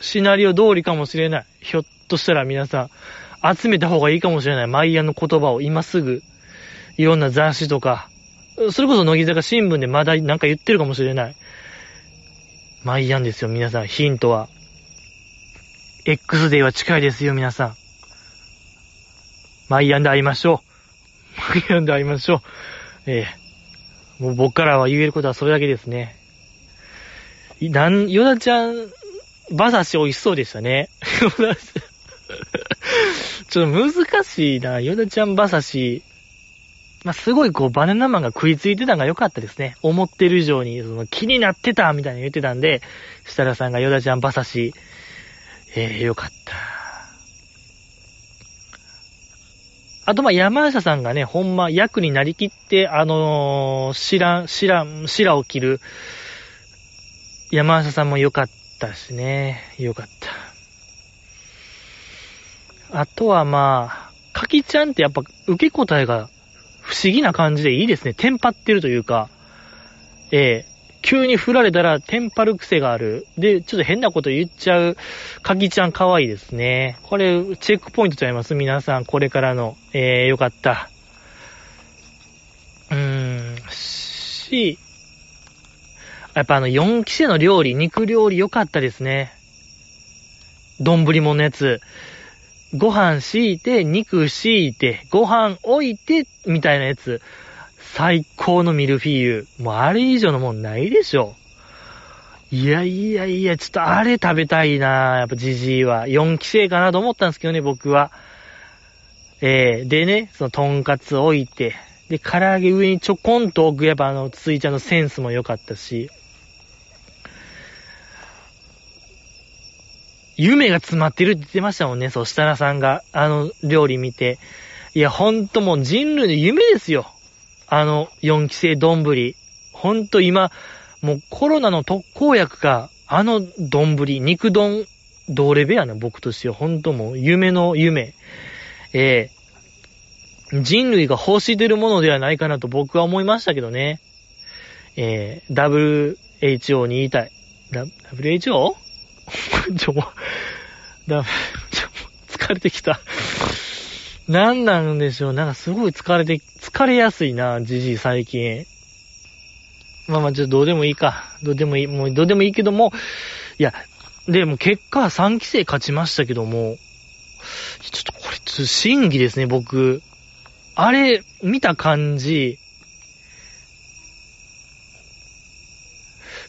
シナリオ通りかもしれない。ひょっとしたら皆さん、集めた方がいいかもしれない。マイアンの言葉を今すぐ、いろんな雑誌とか、それこそ乃木坂新聞でまだなんか言ってるかもしれない。マイアンですよ、皆さん。ヒントは。X デーは近いですよ、皆さん。マイアンで会いましょう。マイアンで会いましょう。ええもう僕からは言えることはそれだけですね。なん、ヨダちゃん、馬刺し美味しそうでしたね。ちょっと難しいな。ヨダちゃん馬刺し。まあ、すごいこう、バナナマンが食いついてたのが良かったですね。思ってる以上に、その、気になってたみたいに言ってたんで、設楽さんがヨダちゃん馬刺し、えー、よかった。あと、ま、山下さんがね、ほんま、役になりきって、あのー、知らん、知らん、白を切る、山下さんも良かったったしね。良かった。あとはまあ、かきちゃんってやっぱ受け答えが不思議な感じでいいですね。テンパってるというか、ええ急に振られたらテンパる癖がある。で、ちょっと変なこと言っちゃう、かきちゃん可愛いですね。これ、チェックポイントちゃいます？皆さん、これからの。えー、よかった。うーん、し、やっぱあの、4期生の料理、肉料理良かったですね。丼ものやつ。ご飯敷いて、肉敷いて、ご飯置いて、みたいなやつ。最高のミルフィーユ。もうあれ以上のもんないでしょ。いやいやいや、ちょっとあれ食べたいなやっぱジジイは。4期生かなと思ったんですけどね、僕は。えー、でね、そのトンカツ置いて、で、唐揚げ上にちょこんと置く、やっぱあの、ついちゃんのセンスも良かったし、夢が詰まってるって言ってましたもんね、そう、設楽さんが、あの料理見て。いや、ほんともう人類の夢ですよ。あの、4期生丼。ほんと今、もうコロナの特効薬か、あの丼、肉丼、同レベやな、僕としては。ほんともう、夢の夢。えー、人類が欲してるものではないかなと僕は思いましたけどね。えー、WHO に言いたい。WHO? ちょ、もう、だ、ちょ、疲れてきた。なんなんでしょう。なんかすごい疲れて、疲れやすいな、じじい最近。まあまあ、ちょっとどうでもいいか。どうでもいい、もうどうでもいいけども、いや、でも結果3期生勝ちましたけども、ちょっとこれ、ちょっと審議ですね、僕。あれ、見た感じ、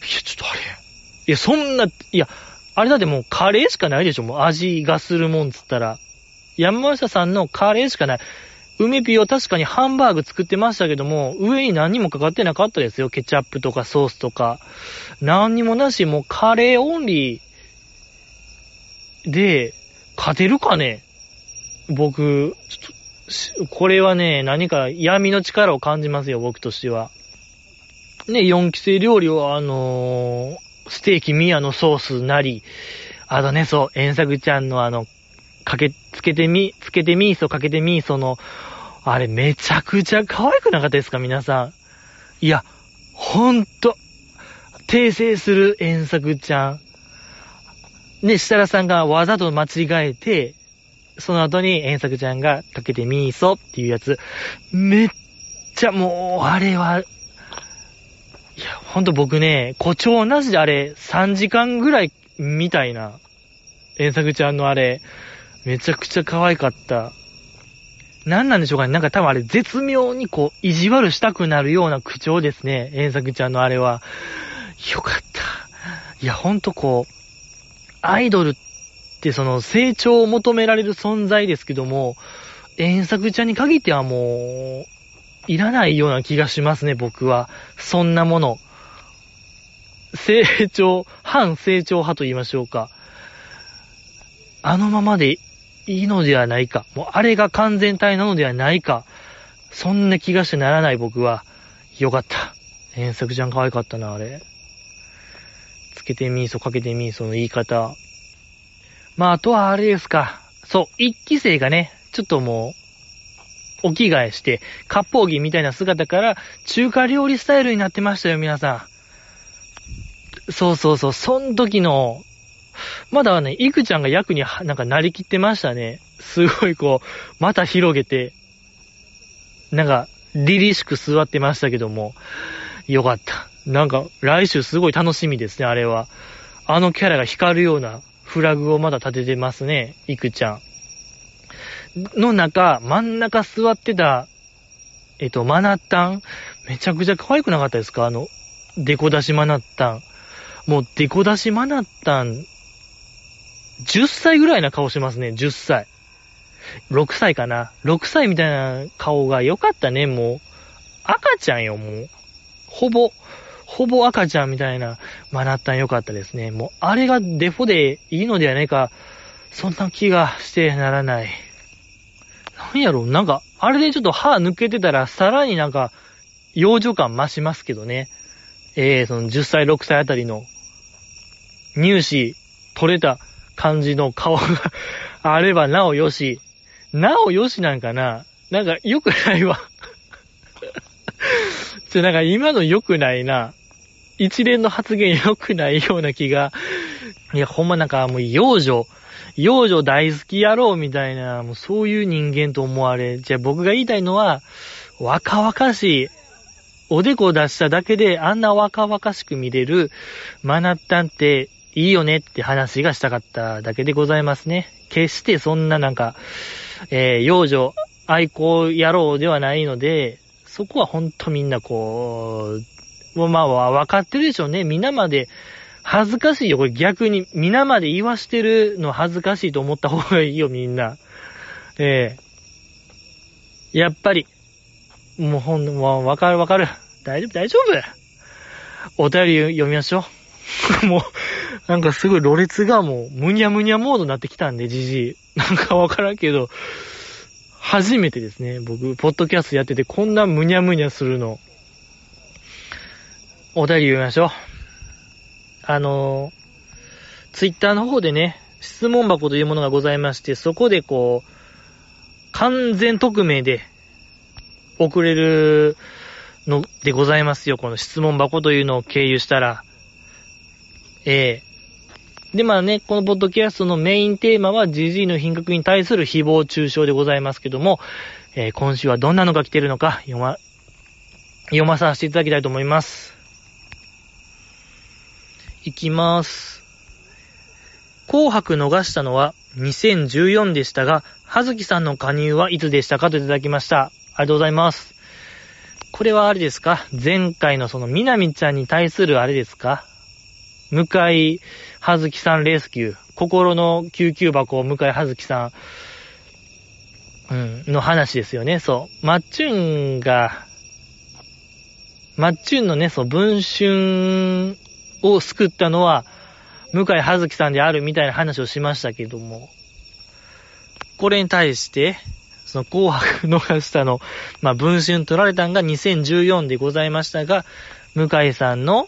いや、ちょっとあれ。いや、そんな、いや、あれだってもうカレーしかないでしょもう味がするもんつったら。山下さんのカレーしかない。梅ピオ確かにハンバーグ作ってましたけども、上に何にもかかってなかったですよ。ケチャップとかソースとか。何にもなし、もうカレーオンリーで、勝てるかね？僕、ちょっと、これはね、何か闇の力を感じますよ、僕としては。ね、4期生料理を、あのー、ステーキミヤのソースなり、あとね、そう、遠作ちゃんのあの、かけ、つけてみ、つけてみーそ、かけてみーその、あれめちゃくちゃ可愛くなかったですか皆さん。いや、ほんと、訂正する遠作ちゃん。ね、設楽さんがわざと間違えて、その後に遠作ちゃんがかけてみーそっていうやつ、めっちゃもう、あれは、いや、ほんと僕ね、誇張なしであれ、3時間ぐらいみたいな、遠作ちゃんのあれ、めちゃくちゃ可愛かった。何なんでしょうかねなんか多分あれ絶妙にこう、意地悪したくなるような口調ですね。遠作ちゃんのあれは。よかった。いや、ほんとこう、アイドルってその成長を求められる存在ですけども、遠作ちゃんに限ってはもう、いらないような気がしますね、僕は。そんなもの。成長、反成長派と言いましょうか。あのままでいいのではないか。もうあれが完全体なのではないか。そんな気がしてならない僕は。よかった。遠作ちゃん可愛かったな、あれ。つけてみーそ、かけてみーその言い方。まあ、あとはあれですか。そう、一期生がね、ちょっともう、お着替えして、割烹着みたいな姿から、中華料理スタイルになってましたよ、皆さん。そうそうそう、そん時の、まだね、いくちゃんが役になんかなりきってましたね。すごいこう、また広げて、なんか、凛々しく座ってましたけども、よかった。なんか、来週すごい楽しみですね、あれは。あのキャラが光るようなフラグをまだ立ててますね、いくちゃん。の中、真ん中座ってた、えっと、マナッタン？めちゃくちゃ可愛くなかったですか？あの、デコ出しマナッタン。もう、デコ出しマナッタン10歳ぐらいな顔しますね、10歳。6歳かな。6歳みたいな顔が良かったね、もう。赤ちゃんよ、もう。ほぼ、ほぼ赤ちゃんみたいな、マナッタン良かったですね。もう、あれがデフォでいいのではないか、そんな気がしてならない。なんやろなんか、あれでちょっと歯抜けてたら、さらになんか、幼女感増しますけどね。えー、その10歳、6歳あたりの、乳歯、取れた感じの顔が あればなおよし。なおよしなんかななんか良くないわ ちょ、なんか今の良くないな。一連の発言良くないような気が。いや、ほんまなんかもう幼女、幼女大好き野郎みたいな、もうそういう人間と思われ。じゃあ僕が言いたいのは、若々しい、おでこを出しただけであんな若々しく見れるマナッタンっていいよねって話がしたかっただけでございますね。決してそんななんか、えー、幼女、愛好野郎ではないので、そこはほんとみんなこう、まあ、わかってるでしょうね。皆まで、恥ずかしいよ。これ逆に、皆まで言わしてるの恥ずかしいと思った方がいいよ、みんな。ええー、やっぱり、もうほん、もうわかるわかる。大丈夫、大丈夫。お便り読みましょう。もう、なんかすごいろれつがもう、むにゃむにゃモードになってきたんで、じじい。なんかわからんけど、初めてですね。僕、ポッドキャストやってて、こんなむにゃむにゃするの。お便り読みましょう。あのツイッターの方でね、質問箱というものがございまして、そこでこう、完全匿名で送れるのでございますよ。この質問箱というのを経由したら。ええで、まあね、このポッドキャストのメインテーマは GG の品格に対する誹謗中傷でございますけども、えー、今週はどんなのが来てるのか読ま、読まさせていただきたいと思います。いきます。紅白逃したのは2014でしたが、はずきさんの加入はいつでしたかといただきました。ありがとうございます。これはあれですか？前回のそのみなみちゃんに対するあれですか？向井はずきさんレスキュー。心の救急箱を向井はずきさん。うん、の話ですよね、そう。マッチュンが、マッチュンのね、そう、文春を救ったのは、向井葉月さんであるみたいな話をしましたけども、これに対して、その紅白逃したの、まあ、文春取られたんが2014でございましたが、向井さんの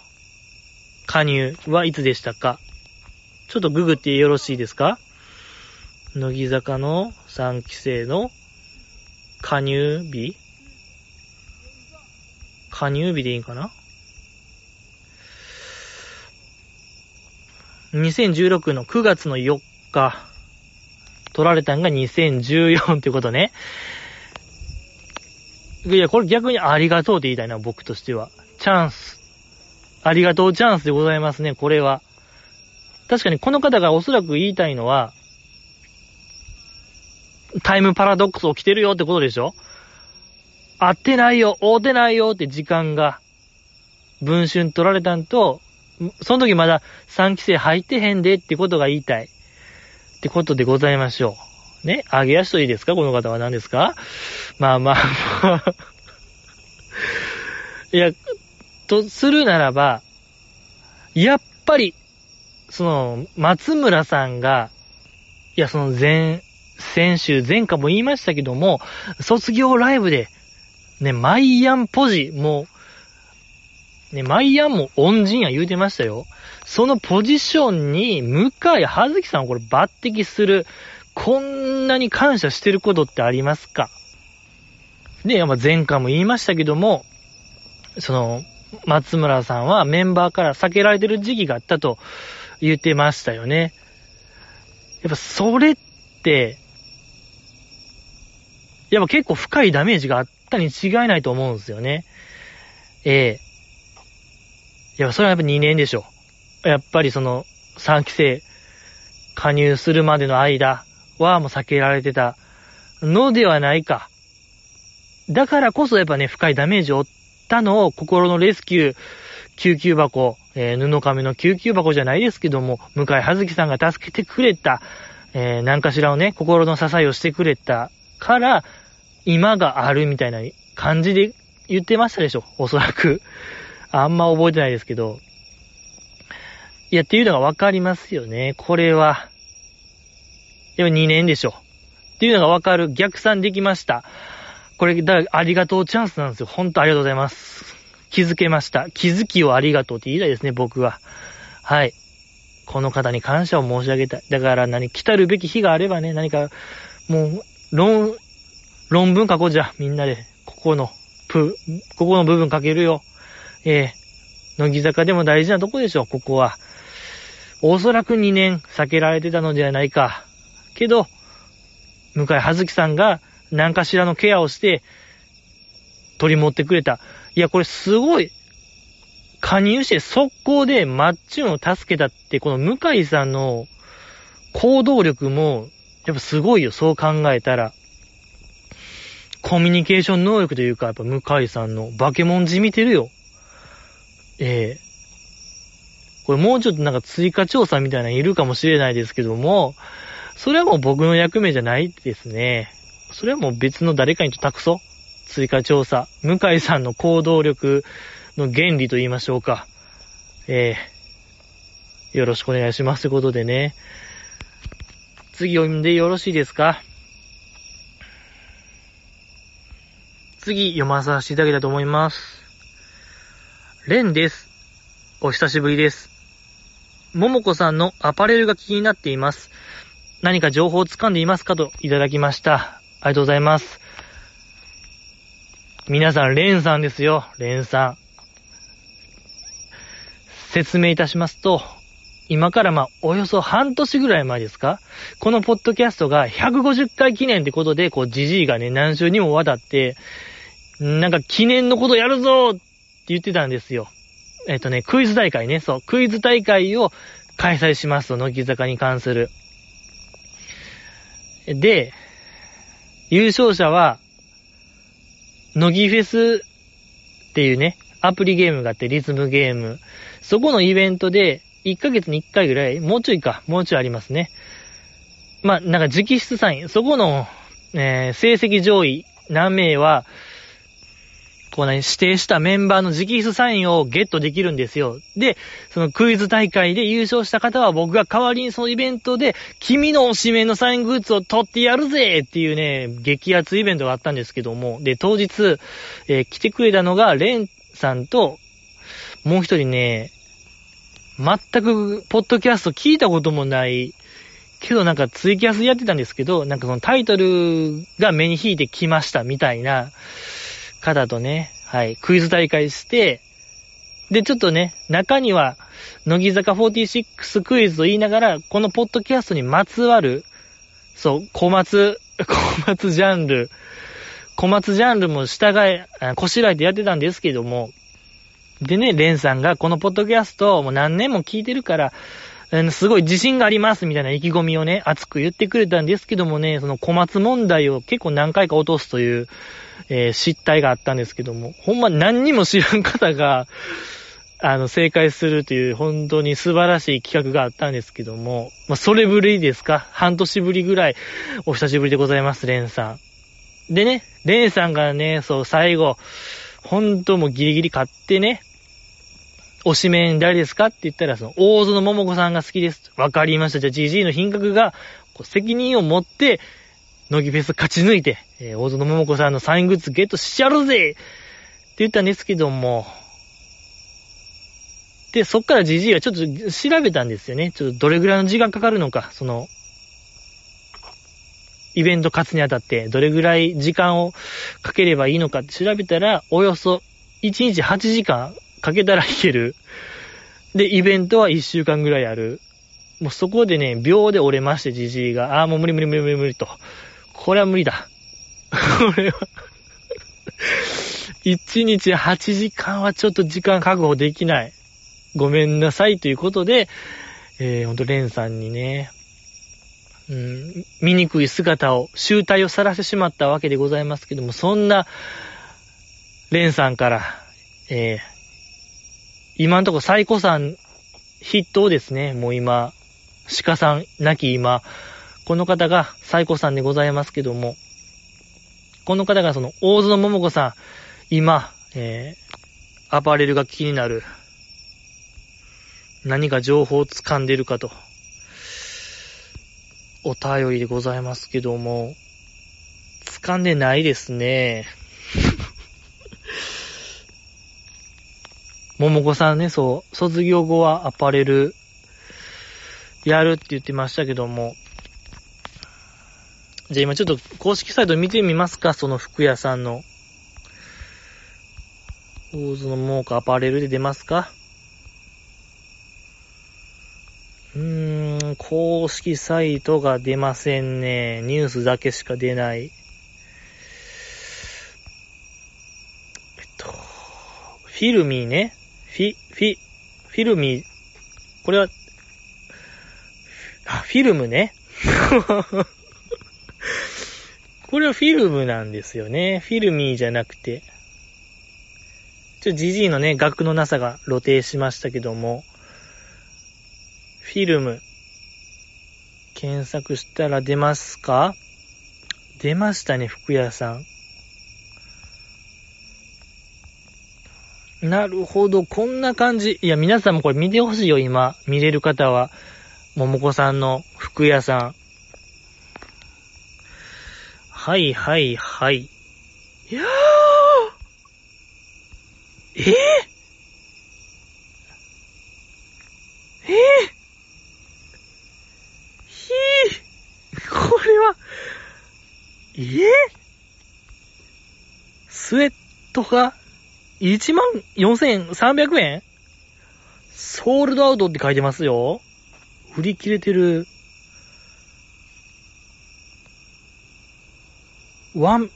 加入はいつでしたか？ちょっとググってよろしいですか？乃木坂の3期生の加入日？加入日でいいんかな？?2016 の9月の4日、取られたんが2014ってことね。いや、これ逆にありがとうって言いたいな、僕としては。チャンス。ありがとうチャンスでございますね、これは。確かにこの方がおそらく言いたいのは、タイムパラドックス起きてるよってことでしょ？合ってないよ、合ってないよって時間が、文春取られたんと、その時まだ3期生入ってへんでってことが言いたい。ってことでございましょう。ね？揚げ足といいですか？この方は何ですか？まあまあまあ いや、とするならば、やっぱり、その、松村さんが、いや、その前、先週、前回も言いましたけども、卒業ライブで、ね、マイアンポジ、もう、ね、マイアンも恩人や言うてましたよ。そのポジションに、向井葉月さんをこれ抜擢する、こんなに感謝してることってありますか？で、やっぱ前回も言いましたけども、その、松村さんはメンバーから避けられてる時期があったと言ってましたよね。やっぱそれって、やっぱ結構深いダメージがあったに違いないと思うんですよね。ええいや、それはやっぱ2年でしょ。やっぱりその3期生加入するまでの間はもう避けられてたのではないか。だからこそやっぱね、深いダメージを負ったのを心のレスキュー、救急箱、えー、布亀の救急箱じゃないですけども、向井葉月さんが助けてくれた、えー、何かしらをね、心の支えをしてくれたから、今があるみたいな感じで言ってましたでしょ、おそらく。あんま覚えてないですけど。いや、っていうのがわかりますよね。これは。でも2年でしょ。っていうのがわかる。逆算できました。これ、だありがとうチャンスなんですよ。ほんとありがとうございます。気づけました。気づきをありがとうって言いたいですね、僕は。はい。この方に感謝を申し上げたい。だから何、来たるべき日があればね、何か、もう、論、論文書こうじゃ、みんなで。ここの、プ、ここの部分書けるよ。ええ乃木坂でも大事なとこでしょ、ここは。おそらく2年避けられてたのではないか。けど、向井葉月さんが何かしらのケアをして、取り持ってくれた。いや、これすごい、加入して速攻でマッチュンを助けたって、この向井さんの行動力も、やっぱすごいよ、そう考えたら。コミュニケーション能力というか、やっぱ向井さんの化け物じみてるよ。ええこれもうちょっとなんか追加調査みたいなのいるかもしれないですけども、それはもう僕の役目じゃないですね。それはもう別の誰かにと託そう。追加調査。向井さんの行動力の原理と言いましょうか。ええよろしくお願いします。ということでね。次読んでよろしいですか？次読まさせていただきたいと思います。レンです。お久しぶりです。ももこさんのアパレルが気になっています。何か情報をつかんでいますかといただきました。ありがとうございます。皆さん、レンさんですよ。レンさん。説明いたしますと、今からまあ、およそ半年ぐらい前ですか？このポッドキャストが150回記念ってことで、こう、ジジイがね、何週にもわたって、なんか記念のことやるぞ言ってたんですよ。えっとね、クイズ大会ね、そう、クイズ大会を開催しますと、乃木坂に関する。で、優勝者は、乃木フェスっていうね、アプリゲームがあって、リズムゲーム。そこのイベントで、1ヶ月に1回ぐらい、もうちょいか、もうちょいありますね。まあ、なんか直筆サイン、そこのえー、成績上位何名は、こうね、指定したメンバーの直筆サインをゲットできるんですよ。で、そのクイズ大会で優勝した方は僕が代わりにそのイベントで、君の推しメンのサイングッズを取ってやるぜっていうね、激アツイベントがあったんですけども、で、当日、えー、来てくれたのが、レンさんと、もう一人ね、全く、ポッドキャスト聞いたこともない、けどなんかツイキャスやってたんですけど、なんかそのタイトルが目に引いてきましたみたいな方とね、はい、クイズ大会して、で、ちょっとね、中には、乃木坂46クイズと言いながら、このポッドキャストにまつわる、そう、小松、小松ジャンル、小松ジャンルも従え、こしらえてやってたんですけども、でね、レンさんがこのポッドキャストをもう何年も聞いてるから、すごい自信がありますみたいな意気込みをね、熱く言ってくれたんですけどもね、その小松問題を結構何回か落とすという、えー、失態があったんですけども、ほんま何にも知らん方が、あの、正解するという本当に素晴らしい企画があったんですけども、まあ、それぶりですか？半年ぶりぐらいお久しぶりでございます、レンさん。でね、レンさんがね、そう、最後、本当もうギリギリ買ってね、推しメン誰ですかって言ったら、その、大園桃子さんが好きです。わかりました。じゃあ、GG の品格が、責任を持って、乃木フェス勝ち抜いて、えー、大園桃子さんのサイングッズゲットしやるぜって言ったんですけども、で、そっから GG はちょっと調べたんですよね。ちょっとどれぐらいの時間かかるのか、その、イベント勝つにあたってどれぐらい時間をかければいいのかって調べたら、およそ1日8時間かけたらいける。で、イベントは1週間ぐらいある。もうそこでね、秒で折れまして、じじいが。ああ、もう無理無理無理無理無理と。これは無理だ。これは1日8時間はちょっと時間確保できない。ごめんなさいということで、えー、ほんと、レンさんにね、うん、醜い姿を、集体を晒してしまったわけでございますけども、そんな、レンさんから、えー、今んとこ最古さん筆頭ですね。もう今、鹿さん亡き今、この方が最古さんでございますけども、この方がその大園桃子さん、今、えー、アパレルが気になる。何か情報を掴んでるかと。お便りでございますけども、掴んでないですね。桃子さんね、そう、卒業後はアパレルやるって言ってましたけども、じゃあ今ちょっと公式サイト見てみますか、その服屋さんの。大津の桃子アパレルで出ますかうーん、公式サイトが出ませんね。ニュースだけしか出ない。えっと、フィルミーね。フィ、フィ、フィルミー、これは、あ、フィルムね。これはフィルムなんですよね。フィルミーじゃなくて。ちょ、ジジイのね、額のなさが露呈しましたけども、フィルム、検索したら出ますか？出ましたね、福屋さん。なるほど、こんな感じ。いや、皆さんもこれ見てほしいよ、今。見れる方は。ももこさんの服屋さん。はいはいはい。いやーえー、えー、ひーこれは、えー、スウェットが1万4300円？ソールドアウトって書いてますよ。売り切れてる。ワン、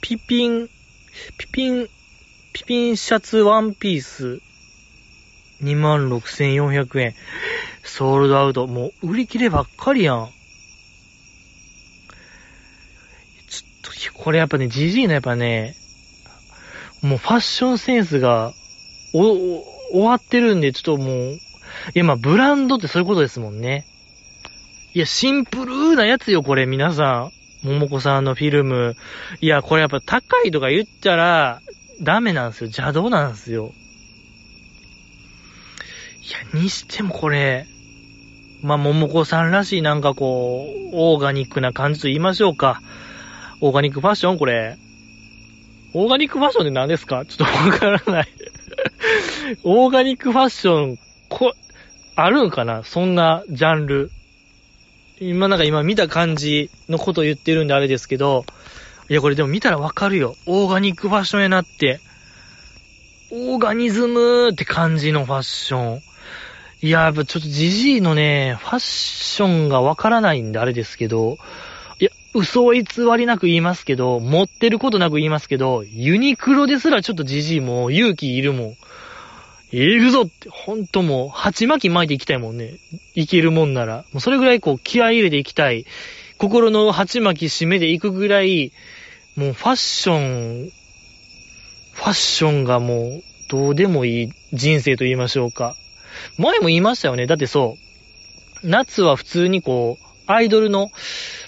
ピピン、ピピン、ピピンシャツワンピース。26,400円。ソールドアウト。もう売り切ればっかりやん。ちょっと、これやっぱね、GG のやっぱね、もうファッションセンスが、お、終わってるんで、ちょっともう、いや、まあ、ブランドってそういうことですもんね。いや、シンプルなやつよ、これ、皆さん。桃子さんのフィルム。いや、これやっぱ高いとか言ったら、ダメなんですよ。邪道なんですよ。いや、にしてもこれ、まあ、桃子さんらしいなんかこう、オーガニックな感じと言いましょうか。オーガニックファッション？これ。オーガニックファッションって何ですか？ちょっとわからない オーガニックファッション、こ、あるんかな？そんなジャンル。今なんか今見た感じのこと言ってるんであれですけど、いやこれでも見たらわかるよ。オーガニックファッションやなって。オーガニズムって感じのファッション。いや、やっぱちょっとジジイのね、ファッションがわからないんであれですけど、いや、嘘偽りなく言いますけど、持ってることなく言いますけど、ユニクロですらちょっとジジイも勇気いるもん。行くぞって、ほんともう、鉢巻き巻いていきたいもんね。いけるもんなら。もうそれぐらいこう、気合入れていきたい。心の鉢巻き締めでいくぐらい、もうファッション、ファッションがもう、どうでもいい人生と言いましょうか。前も言いましたよね。だってそう、夏は普通にこう、アイドルの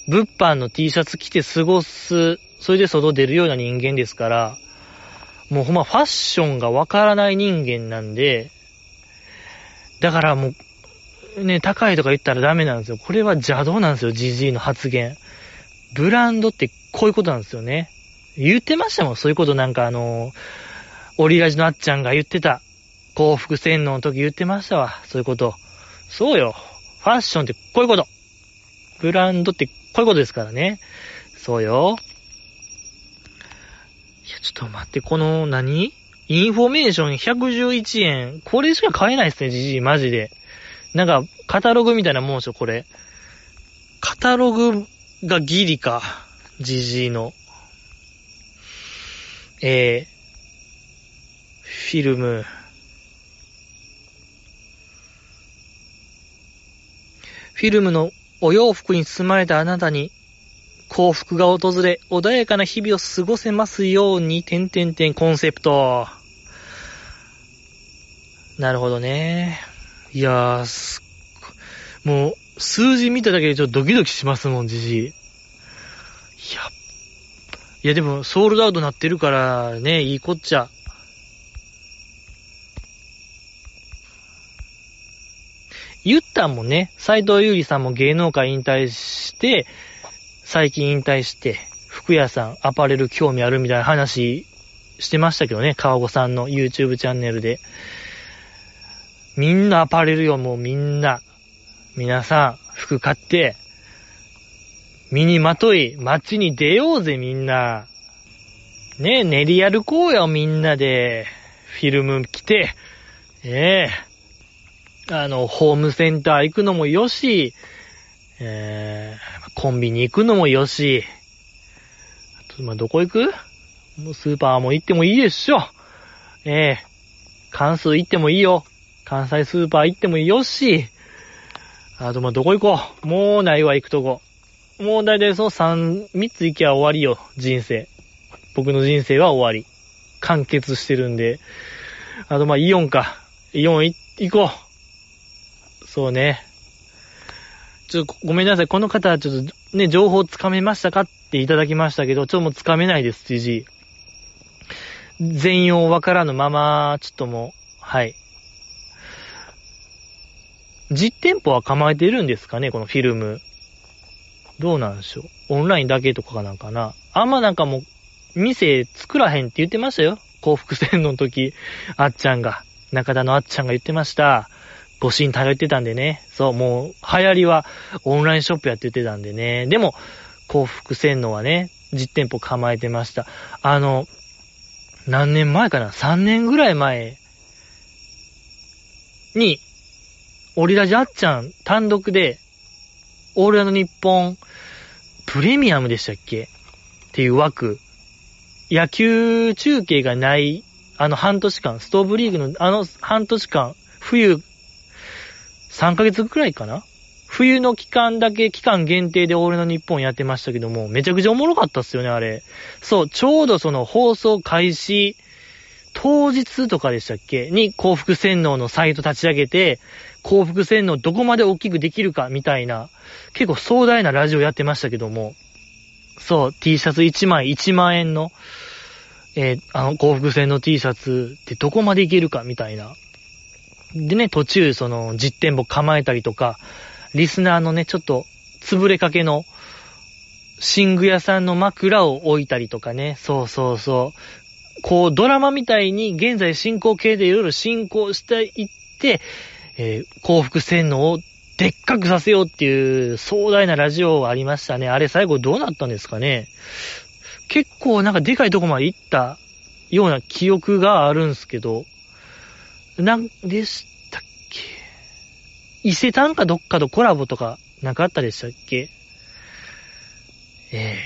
物販の T シャツ着て過ごす、それで外出るような人間ですから、もうほんまファッションがわからない人間なんで、だからもう、ね、高いとか言ったらダメなんですよ。これは邪道なんですよ、ジジイの発言。ブランドってこういうことなんですよね。言ってましたもん、そういうことなんかあの、オリラジのあっちゃんが言ってた。幸福洗脳の時言ってましたわ、そういうこと。そうよ。ファッションってこういうこと。ブランドってこういうことですからね。そうよ。ちょっと待って、この何、インフォメーション111円。これしか買えないっすね、じじい、マジで。なんか、カタログみたいなもんでしょ、これ。カタログがギリか。じじいの。えー、フィルム。フィルムのお洋服に包まれたあなたに幸福が訪れ、穏やかな日々を過ごせますように、点々点コンセプト。なるほどね。いやー、すもう、数字見ただけでちょっとドキドキしますもん、じじい。いや、いやでも、ソールドアウトなってるからね、いいこっちゃ。言ったんもね、斎藤優里さんも芸能界引退して、最近引退して、服屋さん、アパレル興味あるみたいな話してましたけどね、川子さんの YouTube チャンネルで。みんなアパレルよ、もうみんな。皆さん、服買って、身にまとい、街に出ようぜ、みんな。ねえ、練り歩こうよ、みんなで。フィルム着て、ええあの、ホームセンター行くのもよし、えー、コンビニ行くのもよし、あと、まあ、どこ行く？もうスーパーも行ってもいいでしょ。ええー、関数行ってもいいよ。関西スーパー行ってもよし、あと、ま、どこ行こう？もうないわ、行くとこ。もうだいたいその三、三つ行きゃ終わりよ、人生。僕の人生は終わり。完結してるんで。あと、ま、イオンか。イオン行こう。そうね。ちょっとごめんなさい。この方はちょっとね、情報つかめましたかっていただきましたけど、ちょっともうつかめないです、じじ全容わからぬまま、ちょっともう、はい。実店舗は構えてるんですかね、このフィルム。どうなんでしょう。オンラインだけとかなんかな。あんまなんかもう、店作らへんって言ってましたよ。幸福線の時、あっちゃんが。中田のあっちゃんが言ってました。ご神頼ってたんでね。そう、もう、流行りはオンラインショップやっててたんでね。でも、幸福洗脳はね、実店舗構えてました。あの、何年前かな ?3 年ぐらい前に、オリラジあっちゃん単独で、オールナの日本プレミアムでしたっけ？っていう枠。野球中継がない、あの半年間、ストーブリーグのあの半年間、冬3ヶ月くらいかな？冬の期間だけ、期間限定で俺の日本やってましたけども、めちゃくちゃおもろかったっすよね、あれ。そう、ちょうどその放送開始、当日とかでしたっけ？に幸福洗脳のサイト立ち上げて、幸福洗脳どこまで大きくできるかみたいな、結構壮大なラジオやってましたけども、そう、T シャツ1枚1万円の、えー、あの、幸福線の T シャツってどこまでいけるかみたいな。でね、途中、その、実店舗構えたりとか、リスナーのね、ちょっと、潰れかけの、寝具屋さんの枕を置いたりとかね、そうそうそう。こう、ドラマみたいに現在進行形でいろいろ進行していって、えー、幸福洗脳をでっかくさせようっていう壮大なラジオがありましたね。あれ最後どうなったんですかね結構なんかでかいとこまで行ったような記憶があるんすけど、なんでしたっけ？伊勢丹かどっかとコラボとかなかったでしたっけ？ええ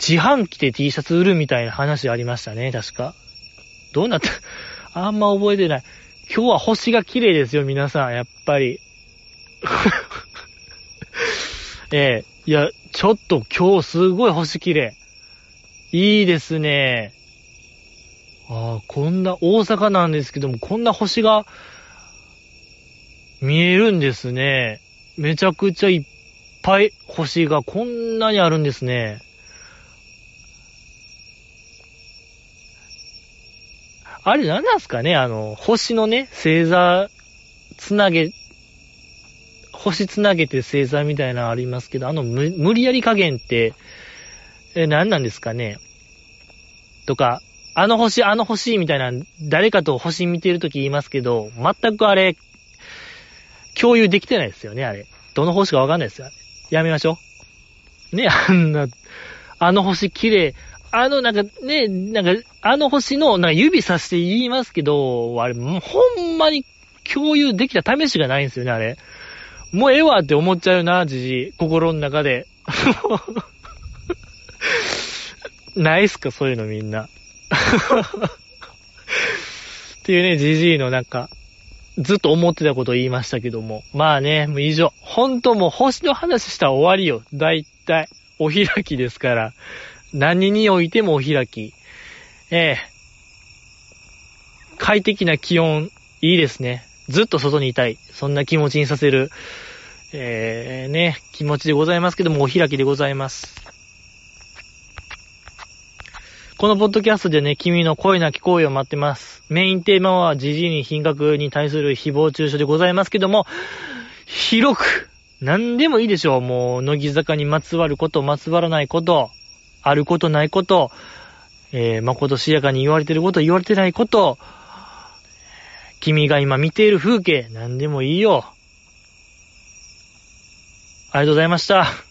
自販機で T シャツ売るみたいな話ありましたね、確か。どうなった？あんま覚えてない。今日は星が綺麗ですよ、皆さん、やっぱり。ええいや、ちょっと今日すごい星綺麗。いいですね。ああ、こんな、大阪なんですけども、こんな星が見えるんですね。めちゃくちゃいっぱい星がこんなにあるんですね。あれ何なんすかね？あの、星のね、星座、つなげ、星つなげて星座みたいなのありますけど、あの無、無理やり加減って、え、何なんですかね？とか、あの星、あの星みたいな、誰かと星見てるとき言いますけど、全くあれ、共有できてないですよね、あれ。どの星かわかんないですよ。やめましょう。ね、あんな、あの星綺麗、あの、なんかね、なんか、あの星の、なんか指さして言いますけど、あれ、ほんまに共有できた試しがないんですよね、あれ。もうええわって思っちゃうな、じじ心の中で。ないっすか、そういうのみんな。っていうね、じじいのなんか、ずっと思ってたことを言いましたけども。まあね、もう以上。ほんともう星の話したら終わりよ。だいたい。お開きですから。何においてもお開き。ええ快適な気温、いいですね。ずっと外にいたい。そんな気持ちにさせる、えー、ね、気持ちでございますけども、お開きでございます。このポッドキャストでね、君の声なき声を待ってます。メインテーマは、じじいに品格に対する誹謗中傷でございますけども、広く、何でもいいでしょう。もう、乃木坂にまつわること、まつわらないこと、あることないこと、えー、まことしやかに言われてること、言われてないこと、君が今見ている風景、何でもいいよ。ありがとうございました。